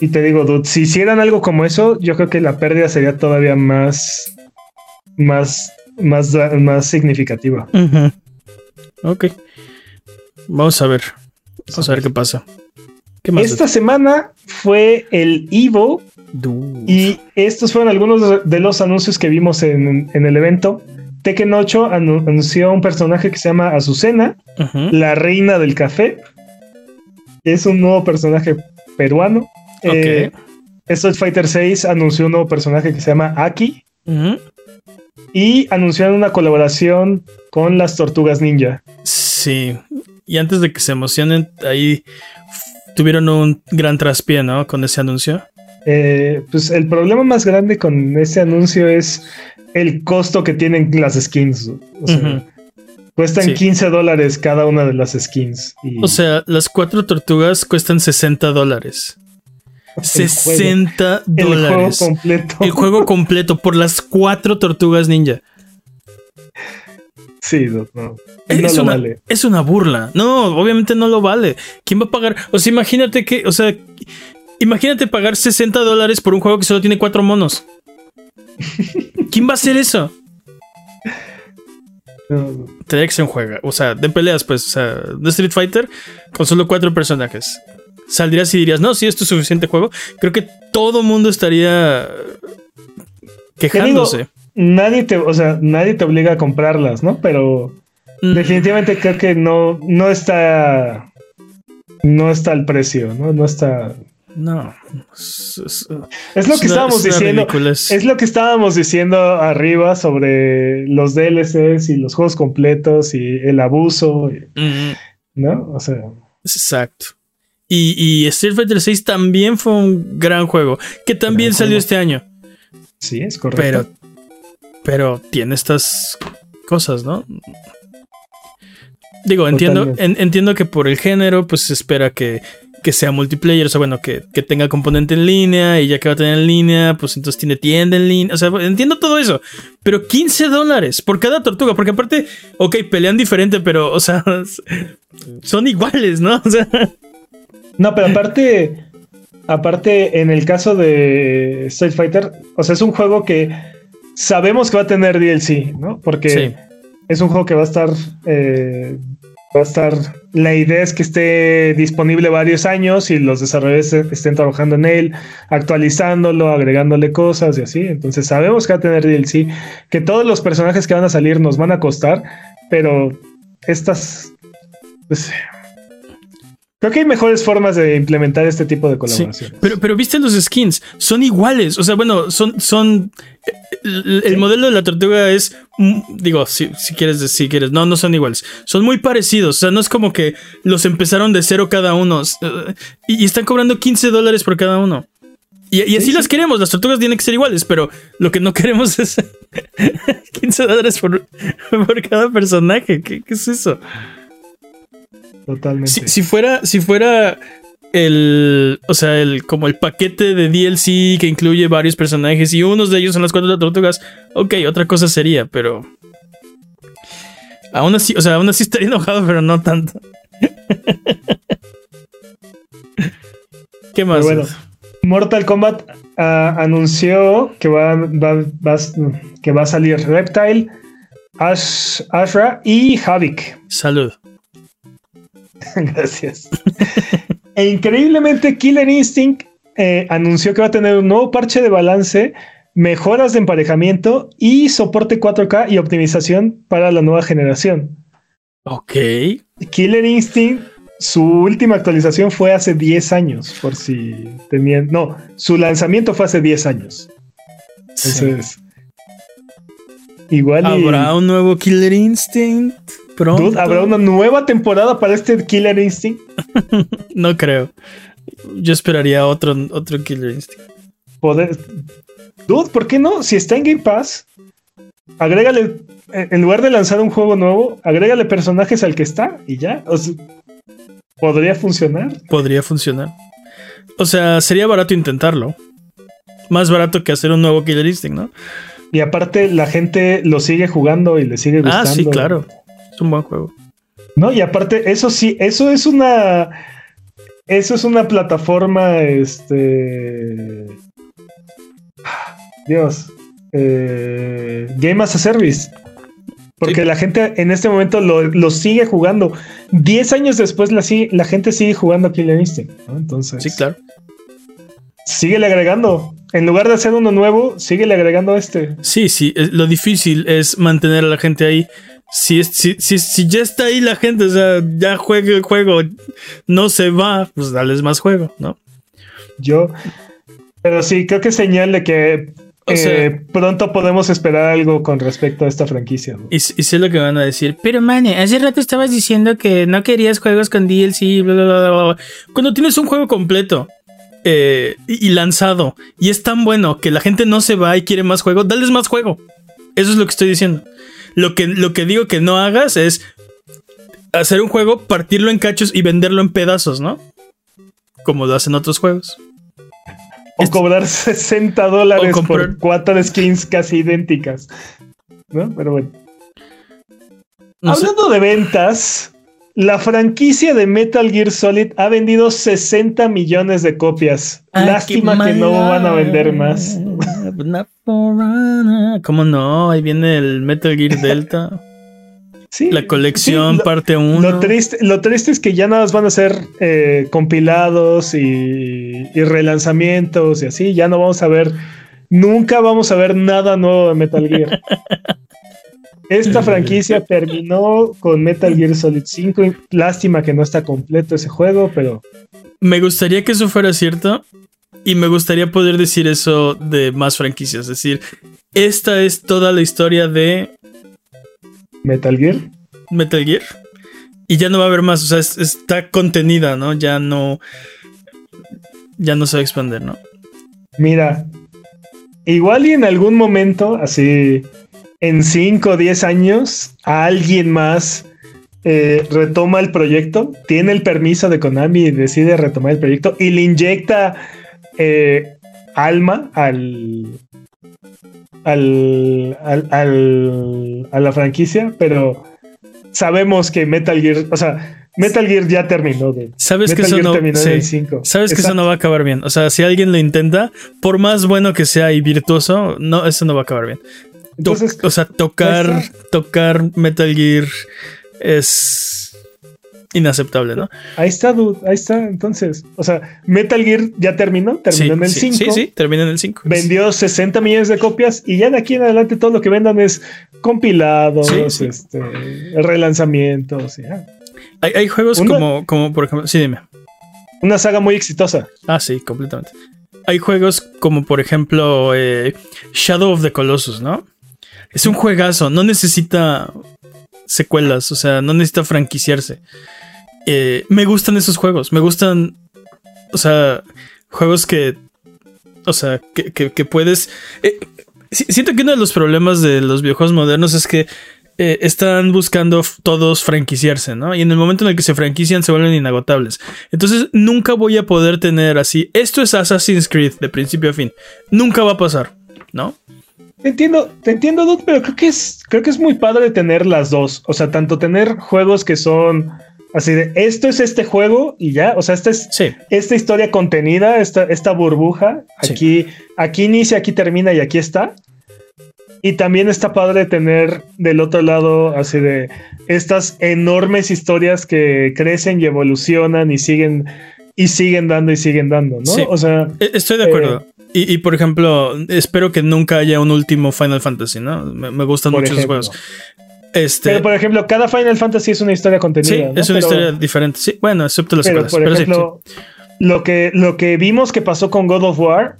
Y te digo, dude, si hicieran algo como eso, yo creo que la pérdida sería todavía más. Más. Más, más significativa. Ok. Vamos a ver. Vamos a ver qué pasa. Esta semana fue el Evo. Y estos fueron algunos de los anuncios que vimos en, el evento. Tekken 8 anunció un personaje que se llama Azucena, la reina del café. Es un nuevo personaje peruano. Eh, Street Fighter 6 anunció un nuevo personaje que se llama Aki. Y anunciaron una colaboración con las tortugas ninja. Sí. Y antes de que se emocionen, ahí tuvieron un gran traspié, ¿no? Con ese anuncio. Eh, pues el problema más grande con ese anuncio es el costo que tienen las skins. O sea, Cuestan 15 dólares cada una de las skins. O sea, las cuatro tortugas cuestan 60 dólares. 60 dólares. El juego completo. El juego completo por las cuatro tortugas ninja. Sí, no. es, una, vale. es una burla. No, obviamente no lo vale. ¿Quién va a pagar? O sea, imagínate que, o sea, imagínate pagar 60 dólares por un juego que solo tiene cuatro monos. ¿Quién va a hacer eso? Tendría que ser un juego. O sea, de peleas, pues. O sea, de Street Fighter con solo cuatro personajes. Saldrías y dirías, no, si esto es suficiente juego. Creo que todo mundo estaría quejándose. Nadie te, o sea, nadie te obliga a comprarlas, ¿no? Pero mm. definitivamente creo que no, no está. No está el precio, ¿no? No está. No. Es, lo que estábamos diciendo. Es lo que estábamos diciendo arriba sobre los DLCs y los juegos completos y el abuso. ¿No? O sea. Exacto. Y, y, Street Fighter 6 también fue un gran juego. Que también salió este año. Sí, es correcto. Pero. Pero tiene estas cosas, ¿no? Digo, entiendo, entiendo que por el género, pues se espera que que sea multiplayer, o sea, bueno, que, tenga componente en línea y ya que va a tener en línea, pues entonces tiene tienda en línea, o sea, entiendo todo eso, pero 15 dólares por cada tortuga, porque aparte, ok, pelean diferente, pero, o sea, son iguales, ¿no? O sea... No, pero aparte, aparte, en el caso de Street Fighter, o sea, es un juego que sabemos que va a tener DLC, ¿no? Porque es un juego que va a estar eh, va a estar. La idea es que esté disponible varios años y los desarrolladores estén trabajando en él, actualizándolo, agregándole cosas y así. Entonces sabemos que va a tener DLC, que todos los personajes que van a salir nos van a costar, pero estas. Pues, Creo que hay mejores formas de implementar este tipo de colaboraciones. pero, pero viste los skins, son iguales. O sea, bueno, son. son el, modelo de la tortuga es. Mm, digo, si, si quieres, si quieres. No, no son iguales. Son muy parecidos. O sea, no es como que los empezaron de cero cada uno. Y, están cobrando 15 dólares por cada uno. Y, así las queremos. Las tortugas tienen que ser iguales, pero lo que no queremos es 15 dólares por, por cada personaje. ¿Qué, qué es eso? Totalmente. Si, fuera, si fuera el, o sea, el como el paquete de DLC que incluye varios personajes y unos de ellos son las cuatro tortugas, ok, otra cosa sería, pero aún así, o sea, aún así estaría enojado, pero no tanto. ¿Qué más? bueno, Mortal Kombat ah, anunció que va, que va a salir Reptile, Ash, Ashra y Havik. Salud. Gracias. e increíblemente, Killer Instinct eh, anunció que va a tener un nuevo parche de balance, mejoras de emparejamiento y soporte 4K y optimización para la nueva generación. Ok. Killer Instinct, su última actualización fue hace 10 años, por si tenían. No, su lanzamiento fue hace 10 años. Entonces. Igual. ¿Habrá un nuevo Killer Instinct? ¿Habrá una nueva temporada para este Killer Instinct? no creo. Yo esperaría otro, otro Killer Instinct. Poder... Dude, ¿por qué no? Si está en Game Pass, agrégale, en lugar de lanzar un juego nuevo, agrégale personajes al que está y ya. ¿Podría funcionar? Podría funcionar. O sea, sería barato intentarlo. Más barato que hacer un nuevo Killer Instinct, ¿no? Y aparte, la gente lo sigue jugando y le sigue gustando. Ah, sí, claro un buen juego. No, y aparte, eso sí, eso es una. Eso es una plataforma. Este. Dios. Eh, Game as a Service. Porque la gente en este momento lo, sigue jugando. Diez años después la, la gente sigue jugando a Killer Instinct. Entonces. Sí, claro. Síguele agregando. En lugar de hacer uno nuevo, síguele agregando este. Sí, sí. Lo difícil es mantener a la gente ahí si, si, si, ya está ahí la gente, o sea, ya juega el juego, no se va, pues dales más juego, ¿no? Yo, Pero sí, creo que es señal de que eh, pronto podemos esperar algo con respecto a esta franquicia. Y, sé lo que van a decir. Pero, mane, hace rato estabas diciendo que no querías juegos con DLC, bla, bla, bla, bla. Cuando tienes un juego completo eh, y, lanzado y es tan bueno que la gente no se va y quiere más juego, dales más juego. Eso es lo que estoy diciendo. Lo que, lo que digo que no hagas es hacer un juego, partirlo en cachos y venderlo en pedazos, ¿no? Como lo hacen otros juegos. O cobrar 60 dólares por cuatro skins casi idénticas. ¿No? Pero bueno. Hablando de ventas, la franquicia de Metal Gear Solid ha vendido 60 millones de copias. Lástima que no van a vender más. ¿Cómo no? Ahí viene el Metal Gear Delta. Sí, la colección parte 1. Lo triste, lo triste es que ya nada más van a ser eh, compilados y, y, relanzamientos y así. Ya no vamos a ver, nunca vamos a ver nada nuevo de Metal Gear. Esta franquicia terminó con Metal Gear Solid 5. Lástima que no está completo ese juego, pero. Me gustaría que eso fuera cierto. Y me gustaría poder decir eso de más franquicias. Es decir, esta es toda la historia de. Metal Gear. Metal Gear. Y ya no va a haber más. O sea, está contenida, ¿no? Ya no. Ya no se va a expandir, ¿no? Mira. Igual y en algún momento, así en 5 o 10 años alguien más eh, retoma el proyecto, tiene el permiso de Konami y decide retomar el proyecto y le inyecta eh, alma al, al, al, a la franquicia, pero sabemos que Metal Gear, o sea, Metal Gear ya terminó. Sabes que eso no, Sabes que eso no va a acabar bien. O sea, si alguien lo intenta, por más bueno que sea y virtuoso, no, eso no va a acabar bien o sea, tocar, tocar Metal Gear es inaceptable, ¿no? Ahí está, dude, ahí está. Entonces, o sea, Metal Gear ya terminó, terminó en el 5. Sí, sí, termina en el 5. Vendió 60 millones de copias y ya de aquí en adelante todo lo que vendan es compilados, este, relanzamientos. Hay, hay, juegos como, como, por ejemplo, sí, dime. Una saga muy exitosa. Ah, sí, completamente. Hay juegos como, por ejemplo, eh, Shadow of the Colossus, ¿no? Es un juegazo, no necesita secuelas, o sea, no necesita franquiciarse. Eh, me gustan esos juegos, me gustan, o sea, juegos que, o sea, que, puedes... Eh, siento que uno de los problemas de los videojuegos modernos es que eh, están buscando todos franquiciarse, ¿no? Y en el momento en el que se franquician se vuelven inagotables. Entonces nunca voy a poder tener así, esto es Assassin's Creed de principio a fin. Nunca va a pasar, ¿no? Te entiendo, te entiendo, Dude, pero creo que es, creo que es muy padre tener las dos. O sea, tanto tener juegos que son así de esto es este juego y ya. O sea, esta es esta historia contenida, esta, esta burbuja. Aquí, aquí inicia, aquí termina y aquí está. Y también está padre tener del otro lado así de estas enormes historias que crecen y evolucionan y siguen y siguen dando y siguen dando, ¿no? O sea, e-, estoy de acuerdo. Eh, y, por ejemplo, espero que nunca haya un último Final Fantasy, ¿no? Me, gustan mucho esos juegos. Este, pero por ejemplo, cada Final Fantasy es una historia contenida. Sí, es una historia diferente. Sí, bueno, excepto las pero, Por ejemplo, Lo, que, lo que vimos que pasó con God of War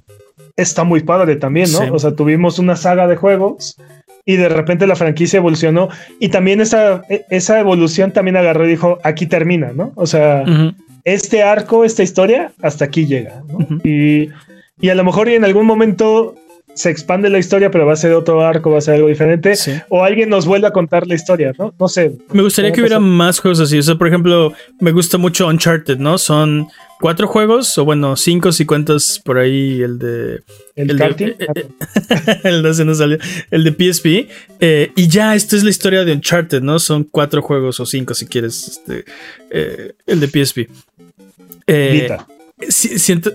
está muy padre también, ¿no? O sea, tuvimos una saga de juegos y de repente la franquicia evolucionó y también esa, e, esa evolución también agarró y dijo, aquí termina, ¿no? O sea, este arco, esta historia, hasta aquí llega, ¿no? Y y a lo mejor y en algún momento se expande la historia, pero va a ser otro arco, va a ser algo diferente. O alguien nos vuelve a contar la historia, ¿no? No sé. Me gustaría que hubiera más juegos así. O sea, por ejemplo, me gusta mucho Uncharted, ¿no? Son cuatro juegos, o bueno, cinco si cuentas por ahí el de. El, de. Eh, eh, el de no salió. El de PSP. Eh, y ya, esta es la historia de Uncharted, ¿no? Son cuatro juegos o cinco si quieres. Este, el de PSP. Vita.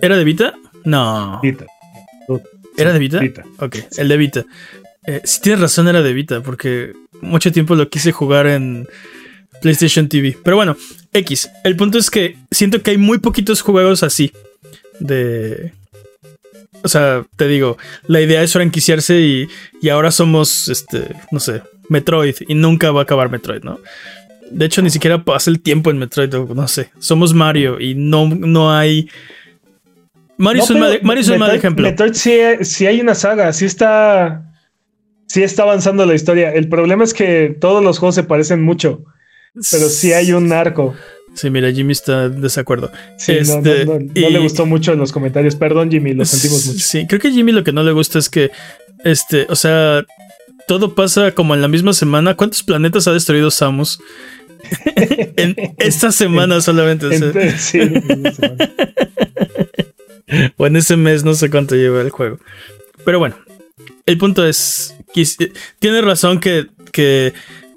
¿Era de Vita? No. Vita. ¿Era de Vita? Vita. Ok, el de Vita. Eh, si tienes razón, era de Vita, porque mucho tiempo lo quise jugar en PlayStation TV. Pero bueno, X. El punto es que siento que hay muy poquitos juegos así. De. O sea, te digo, la idea es franquiciarse y, y ahora somos, este, no sé, Metroid y nunca va a acabar Metroid, ¿no? De hecho, ni siquiera pasa el tiempo en Metroid, no sé. Somos Mario y no, no hay Mario es un, mal, ejemplo. Metroid sí, hay una saga, sí está. Sí está avanzando la historia. El problema es que todos los juegos se parecen mucho. Pero sí hay un arco. Sí, mira, Jimmy está en desacuerdo. Sí, no, este, le gustó mucho en los comentarios. Perdón, Jimmy, lo sentimos mucho. Sí, creo que Jimmy lo que no le gusta es que, este, o sea, todo pasa como en la misma semana. ¿Cuántos planetas ha destruido Samus? en esta semana solamente. sí, o en ese mes, no sé cuánto lleva el juego. Pero bueno, el punto es, tiene razón que, que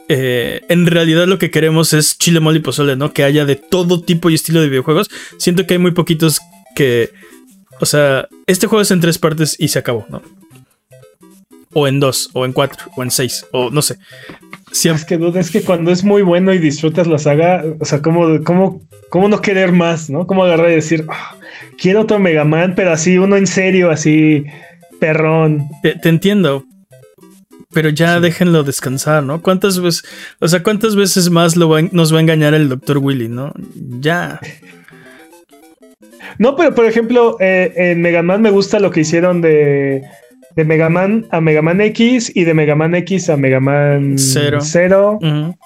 eh, en realidad lo que queremos es chile, mole y pozole, ¿no? Que haya de todo tipo y estilo de videojuegos. Siento que hay muy poquitos que... O sea, este juego es en tres partes y se acabó, ¿no? O en dos, o en cuatro, o en seis, o no sé. Es que duda, es que cuando es muy bueno y disfrutas la saga, o sea, ¿cómo, cómo, cómo no querer más, no? ¿Cómo agarrar y decir, ah, quiero otro Mega Man, pero así, uno en serio, así, perrón? te entiendo, pero ya déjenlo descansar, ¿no? ¿Cuántas veces, o sea, cuántas veces más lo nos va a engañar el Dr. Willy, ¿no? Ya. No, pero por ejemplo, eh, en Mega Man me gusta lo que hicieron de, de Mega Man a Mega Man X y de Mega Man X a Mega Man Zero,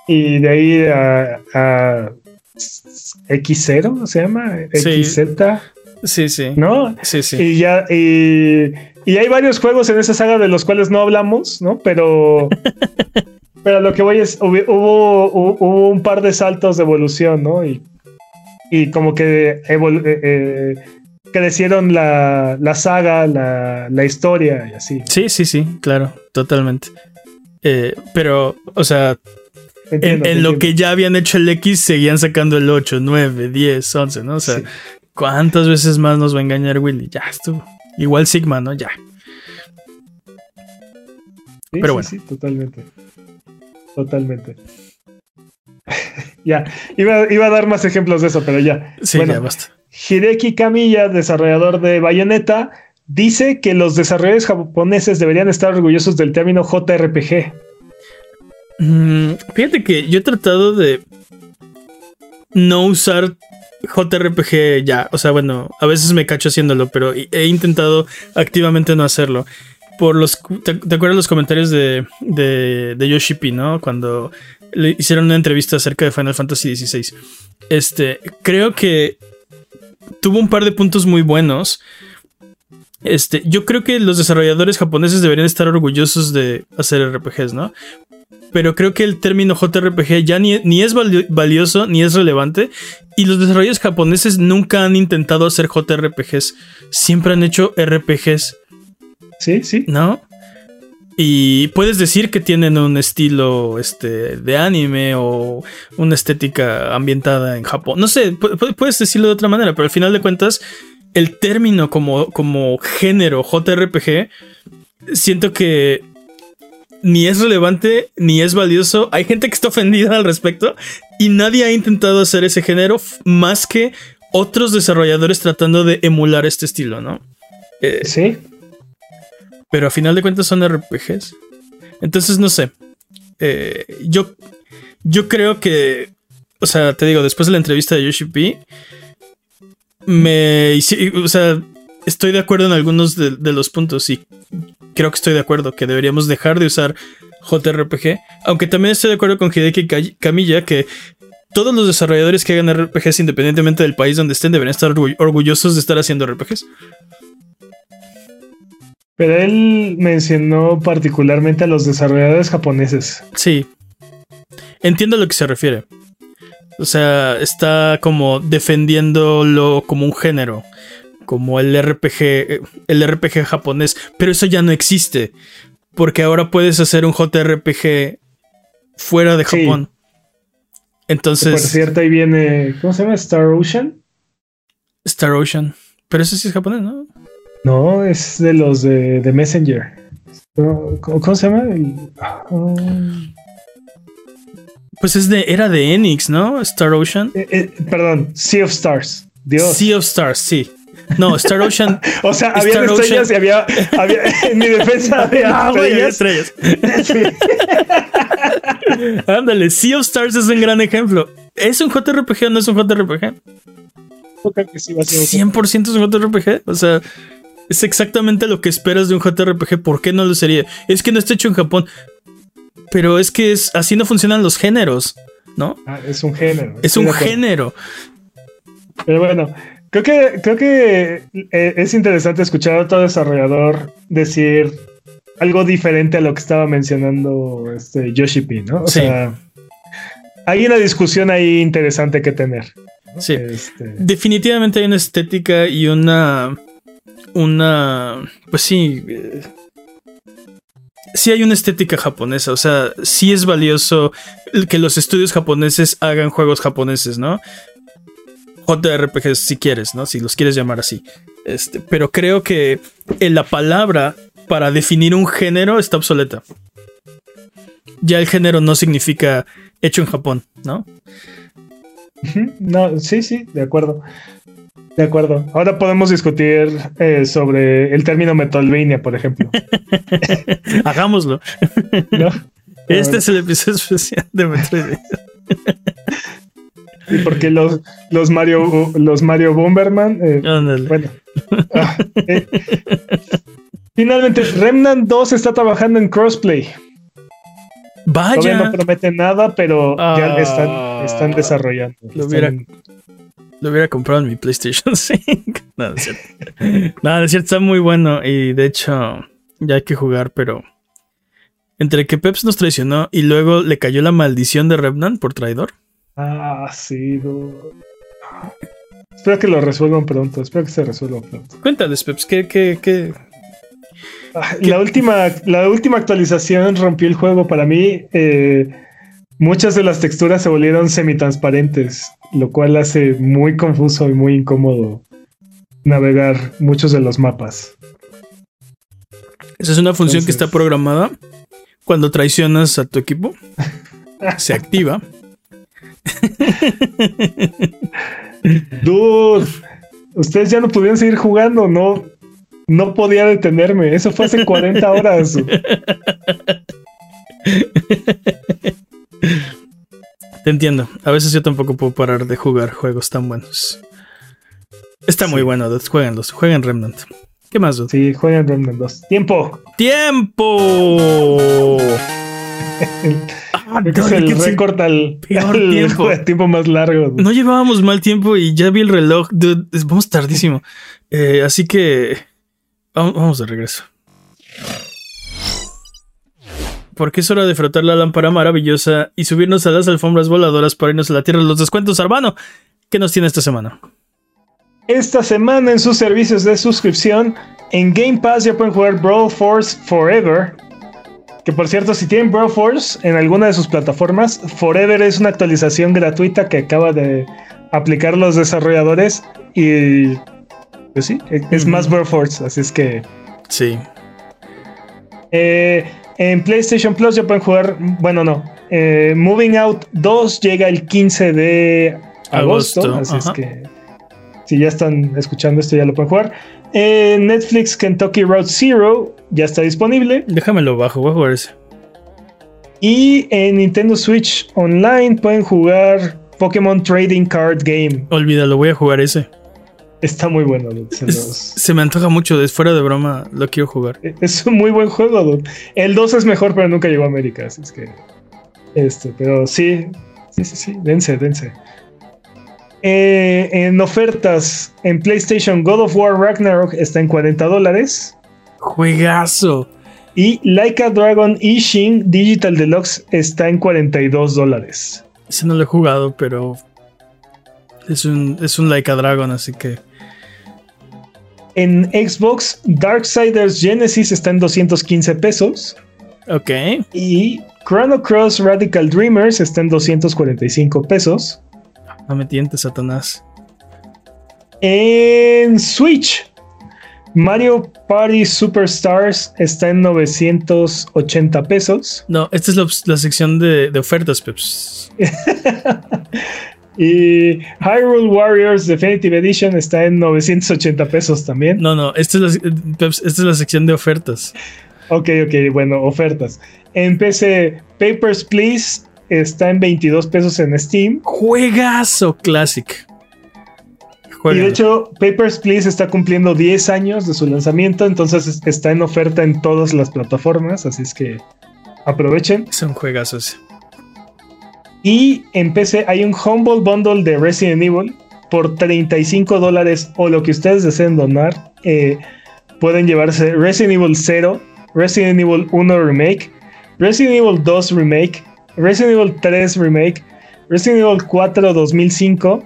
y de ahí a, a X0, ¿se llama? XZ. Sí, sí. ¿No? Sí, sí. Y ya, y y hay varios juegos en esa saga de los cuales no hablamos, ¿no? Pero, pero lo que voy es, hubo, hubo, un par de saltos de evolución, ¿no? Y, y como que eh, eh, crecieron la, la saga, la, la, historia y así. Sí, sí, sí, claro, totalmente. Eh, pero, o sea, en, lo que ya habían hecho el X, seguían sacando el 8, 9, 10, 11, ¿no? O sea, ¿cuántas veces más nos va a engañar Willy? Ya estuvo. Igual Sigma, ¿no? Ya. Pero bueno. Sí, totalmente. Totalmente. ya, iba, a dar más ejemplos de eso, pero ya. Sí, ya basta. Hideki Kamiya, desarrollador de Bayonetta, dice que los desarrolladores japoneses deberían estar orgullosos del término JRPG. Mm, fíjate que yo he tratado de no usar JRPG ya. O sea, bueno, a veces me cacho haciéndolo, pero he intentado activamente no hacerlo. Por los. ¿Te, acuerdas los comentarios de, de, de Yoshi P, no? Cuando le hicieron una entrevista acerca de Final Fantasy XVI. Este, creo que tuvo un par de puntos muy buenos. Este, yo creo que los desarrolladores japoneses deberían estar orgullosos de hacer RPGs, ¿no? pero creo que el término JRPG ya ni, ni, es valioso ni es relevante. Y los desarrolladores japoneses nunca han intentado hacer JRPGs. Siempre han hecho RPGs. Sí, sí. ¿No? Y puedes decir que tienen un estilo este, de anime o una estética ambientada en Japón. No sé, puedes decirlo de otra manera, pero al final de cuentas, el término como, como género JRPG, siento que ni es relevante ni es valioso. Hay gente que está ofendida al respecto y nadie ha intentado hacer ese género más que otros desarrolladores tratando de emular este estilo, ¿no? Eh, sí. Pero a final de cuentas son RPGs. Entonces, no sé. Eh, yo, yo creo que, o sea, te digo, después de la entrevista de Yoshi P, me, o sea, estoy de acuerdo en algunos de, los puntos y creo que estoy de acuerdo que deberíamos dejar de usar JRPG, aunque también estoy de acuerdo con Hideki Kamiya que todos los desarrolladores que hagan RPGs independientemente del país donde estén deberían estar orgullosos de estar haciendo RPGs. Pero él mencionó particularmente a los desarrolladores japoneses. Sí. Entiendo a lo que se refiere. O sea, está como defendiéndolo como un género como el RPG, el RPG japonés, pero eso ya no existe, porque ahora puedes hacer un JRPG fuera de Japón. Entonces. Por cierto, ahí viene. ¿Cómo se llama? Star Ocean. Star Ocean. Pero ese sí es japonés, ¿no? No, es de los de, Messenger. ¿Cómo, se llama? Pues es de. Era de Enix, ¿no? Star Ocean. Eh, eh, perdón, Sea of Stars. Dios. Sea of Stars, sí. No, Star Ocean. o sea, había estrellas y había, En mi defensa había ah, estrellas. Ándale, Sea of Stars es un gran ejemplo. ¿Es un JRPG o no es un JRPG? 100% es un JRPG. O sea, es exactamente lo que esperas de un JRPG. ¿Por qué no lo sería? Es que no está hecho en Japón. Pero es que es, así no funcionan los géneros, ¿no? Ah, es un género. Es un género. Pero bueno, creo que, creo que eh, es interesante escuchar a otro desarrollador decir algo diferente a lo que estaba mencionando este Yoshi P, ¿no? O sea, hay una discusión ahí interesante que tener. Sí. Este, Definitivamente hay una estética y una. Una. Pues sí. Eh, sí hay una estética japonesa. O sea, sí es valioso que los estudios japoneses hagan juegos japoneses, ¿no? JRPGs si quieres, ¿no? Si los quieres llamar así. Este, pero creo que la palabra para definir un género está obsoleta. Ya el género no significa hecho en Japón, ¿no? No, sí, sí, de acuerdo. De acuerdo. Ahora podemos discutir eh, sobre el término Metroidvania, por ejemplo. Hagámoslo. Este es el episodio especial de Metroidvania. y porque los, los Mario los Mario Bomberman. Eh, bueno. Ah, eh, finalmente, Remnant 2 está trabajando en crossplay. Vaya. Todavía no promete nada, pero ya están, están desarrollando. Lo hubiera, lo hubiera comprado en mi PlayStation 5. no, es cierto. no, es cierto, está muy bueno. Y de hecho, ya hay que jugar, pero. Entre que Peps nos traicionó y luego le cayó la maldición de Remnant por traidor. Ah, sí. Espero que lo resuelvan pronto. Espero que se resuelva pronto. Cuéntales, Peps, ¿qué, qué, qué, Ah, la última, la última actualización rompió el juego para mí. Eh, muchas de las texturas se volvieron semitransparentes, lo cual hace muy confuso y muy incómodo navegar muchos de los mapas. Esa es una función que está programada cuando traicionas a tu equipo. se activa. Dude, ustedes ya no pudieron seguir jugando, ¿no? No podía detenerme. Eso fue hace 40 horas. Te entiendo. A veces yo tampoco puedo parar de jugar juegos tan buenos. Está muy bueno, jueguenlos. Jueguen Remnant. ¿Qué más, dude? Sí, jueguen Remnant 2. ¡Tiempo! ¡Tiempo! ah, es el récord al, peor tiempo. tiempo más largo. No llevábamos mal tiempo y ya vi el reloj. Dude, vamos tardísimo. Eh, así que Vamos de regreso. Porque es hora de frotar la lámpara maravillosa y subirnos a las alfombras voladoras para irnos a la tierra de los descuentos. Arbano, ¿qué nos tiene esta semana? Esta semana en sus servicios de suscripción, en Game Pass ya pueden jugar Brawl Force Forever. Que por cierto, si tienen Brawl Force en alguna de sus plataformas, Forever es una actualización gratuita que acaba de aplicar los desarrolladores y pues sí, es más Force, así es que. Sí. Eh, en PlayStation Plus ya pueden jugar. Bueno, no. Eh, Moving Out 2 llega el 15 de agosto. así es que. Si ya están escuchando esto, ya lo pueden jugar. En Netflix Kentucky Road Zero ya está disponible. Déjamelo bajo, voy a jugar ese. Y en Nintendo Switch Online pueden jugar Pokémon Trading Card Game. Olvídalo, voy a jugar ese. Está muy bueno, Se, me antoja mucho, fuera de broma, lo quiero jugar. E, es un muy buen juego, El 2 es mejor, pero nunca llegó a América, así es que. Este, pero sí, sí, sí, sí, dense, dense. Eh, en ofertas en PlayStation, God of War Ragnarok está en 40 dólares. Juegazo. Y Like a Dragon Ishin Digital Deluxe está en 42 dólares. Ese no lo he jugado, pero es un, es un Like a Dragon, así que en Xbox, Darksiders Genesis está en 215 pesos. Ok. Y Chrono Cross Radical Dreamers está en 245 pesos. No me tientes, Satanás. En Switch, Mario Party Superstars está en 980 pesos. No, esta es la, sección de, de ofertas, Peps. Y Hyrule Warriors Definitive Edition está en 980 pesos también. No, no, esta es la, esta es la sección de ofertas. Ok, ok, bueno, ofertas. En PC, Papers, Please está en 22 pesos en Steam. Juegazo Classic. Y de hecho, Papers, Please está cumpliendo 10 años de su lanzamiento, entonces está en oferta en todas las plataformas, así es que aprovechen. Son juegazos. Y en PC hay un Humble Bundle de Resident Evil por 35 dólares o lo que ustedes deseen donar. Eh, pueden llevarse Resident Evil 0, Resident Evil 1 Remake, Resident Evil 2 Remake, Resident Evil 3 Remake, Resident Evil 4 2005,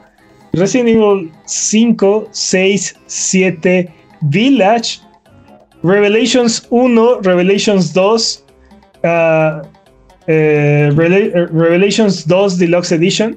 Resident Evil 5, 6, 7, Village, Revelations 1, Revelations 2, uh, eh, Revelations 2 Deluxe Edition,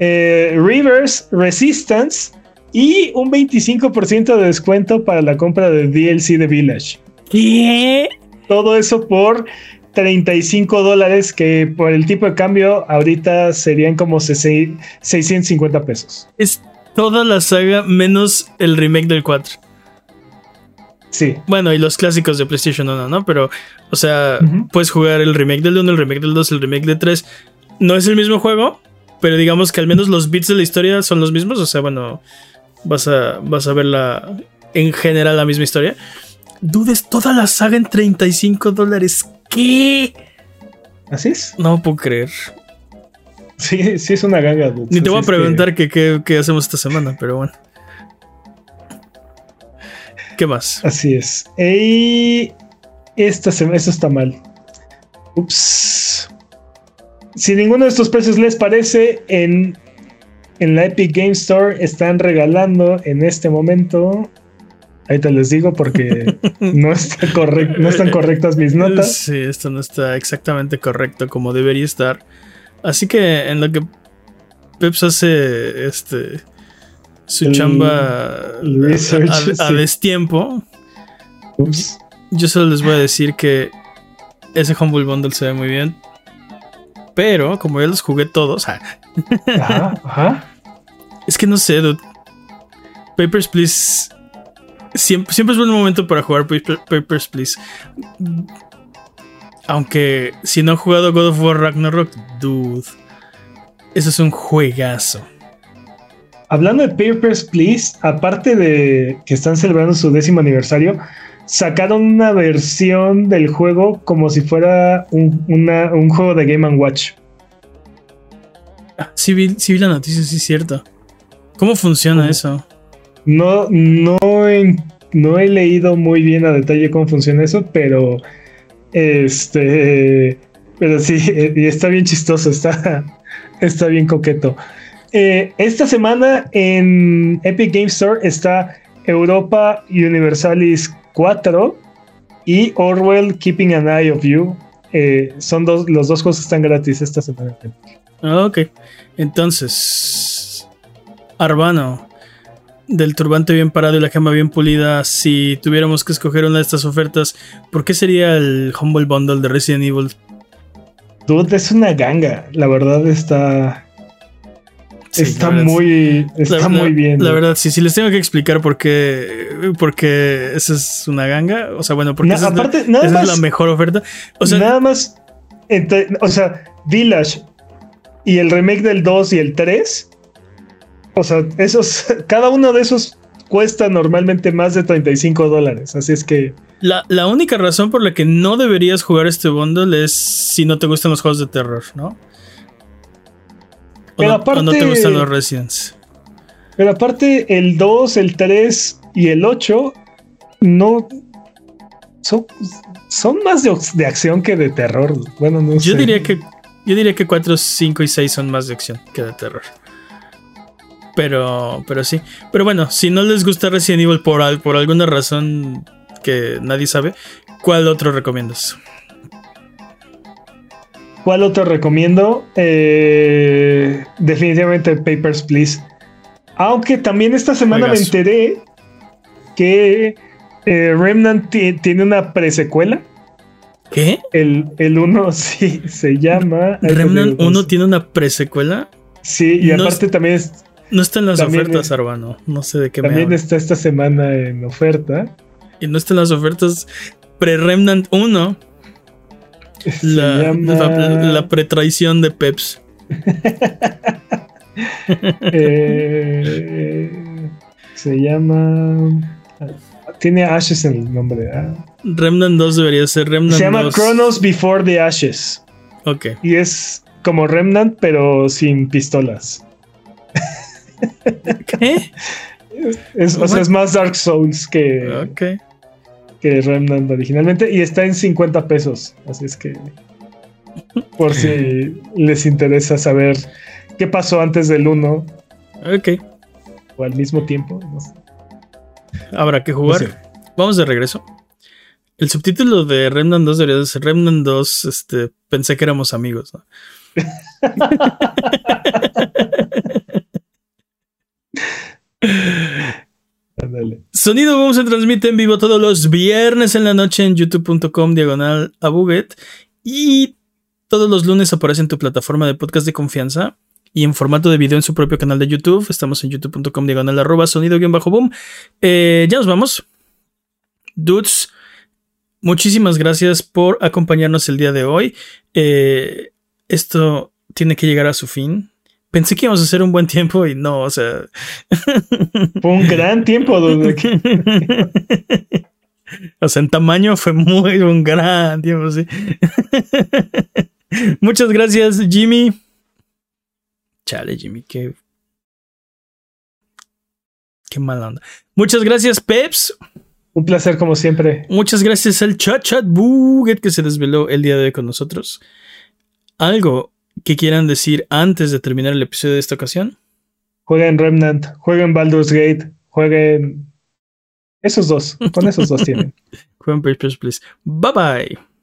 eh, Rivers, Resistance y un 25% de descuento para la compra de DLC de Village. ¿Qué? Todo eso por 35 dólares que por el tipo de cambio ahorita serían como 650 pesos. Es toda la saga menos el remake del 4. Sí. Bueno, y los clásicos de PlayStation 1, ¿no? Pero, o sea, puedes jugar el remake del 1, el remake del 2, el remake del 3. No es el mismo juego, pero digamos que al menos los bits de la historia son los mismos. O sea, bueno, vas a, vas a ver la, en general la misma historia. Dudes toda la saga en 35 dólares. ¿Qué? ¿Así es? No puedo creer. Sí, sí es una ganga. Ni te voy a preguntar qué hacemos esta semana, pero bueno. ¿Qué más? Así es. Y esta eso está mal. Ups. Si ninguno de estos precios les parece, en, en la Epic Game Store están regalando en este momento Ahí te les digo porque no, está no están correctas mis notas. Sí, esto no está exactamente correcto como debería estar. Así que en lo que Peps hace este su chamba a, destiempo, yo solo les voy a decir que ese Humble Bundle se ve muy bien. Pero como ya los jugué todos, es que no sé, dude. Papers, Please Siempre, siempre es buen momento para jugar Papers, Please. Aunque si no han jugado God of War Ragnarok, dude, eso es un juegazo. Hablando de Papers, Please, aparte de que están celebrando su décimo aniversario, sacaron una versión del juego como si fuera un, juego de Game Watch. Ah, sí, vi, la noticia, sí es cierto. ¿Cómo funciona eso? No, no, no he leído muy bien a detalle cómo funciona eso, pero este, pero sí, y está bien chistoso, está, está bien coqueto. Eh, esta semana en Epic Game Store está Europa Universalis 4 y Orwell Keeping an Eye of You. Eh, son dos, los dos juegos que están gratis esta semana. Ah, ok, entonces, Arbano, del turbante bien parado y la gema bien pulida, si tuviéramos que escoger una de estas ofertas, ¿por qué sería el Humble Bundle de Resident Evil? Dude, es una ganga. La verdad está. Está muy. Está muy bien. La verdad, sí, si les tengo que explicar por qué. Porque esa es una ganga. O sea, bueno, porque esa, es, la, mejor oferta. O sea, nada más. o sea, Village y el remake del 2 y el 3 o sea, esos, cada uno de esos cuesta normalmente más de 35 dólares. Así es que. La, única razón por la que no deberías jugar este bundle es si no te gustan los juegos de terror, ¿no? Pero aparte, no te gustan los Residents. Pero aparte, el 2, el 3 y el 8 no. Son, son más de, acción que de terror. Bueno, no yo Diría que, yo diría que 4, 5 y 6 son más de acción que de terror. Pero, pero sí. Pero bueno, si no les gusta Resident Evil por, por alguna razón que nadie sabe, ¿cuál otro recomiendas? ¿Cuál otro recomiendo? Eh, definitivamente Papers, Please. Aunque también esta semana me enteré que eh, Remnant tiene una presecuela. ¿Qué? El, el 1 sí se llama. ¿Remnant 1 tiene una presecuela? Sí, y aparte también es, no está en las ofertas, Arbano. No sé de qué También está esta semana en oferta. Y no está en las ofertas pre-Remnant 1. La, la, pretraición de Peps. Eh, Se llama. Tiene Ashes en el nombre. ¿ah? Remnant 2 debería ser Remnant Se llama Chronos Before the Ashes. Ok. Y es como Remnant, pero sin pistolas. ¿Qué? Es, o sea, es más Dark Souls que, que Remnant originalmente. Y está en 50 pesos. Así es que. Por si les interesa saber qué pasó antes del 1. Ok. O al mismo tiempo. Habrá que jugar. Vamos de regreso. El subtítulo de Remnant 2 debería ser Remnant 2. Este, pensé que éramos amigos. Sonido Boom se transmite en vivo todos los viernes en la noche en youtube.com diagonal a y todos los lunes aparece en tu plataforma de podcast de confianza y en formato de video en su propio canal de YouTube. Estamos en youtube.com diagonal arroba sonido-boom. Eh, ya nos vamos. Dudes, muchísimas gracias por acompañarnos el día de hoy. Eh, esto tiene que llegar a su fin. Pensé que íbamos a hacer un buen tiempo y no, o sea. Fue un gran tiempo, dude. o sea, en tamaño fue muy un gran tiempo, sí. Muchas gracias, Jimmy. Chale, Jimmy, qué. Qué mala onda. Muchas gracias, Peps. Un placer, como siempre. Muchas gracias al Chat Chat Buget que se desveló el día de hoy con nosotros. ¿Algo que quieran decir antes de terminar el episodio de esta ocasión? Jueguen Remnant, jueguen Baldur's Gate, jueguen. Esos dos, con esos dos tienen. Jueguen Papers, Please. Bye bye.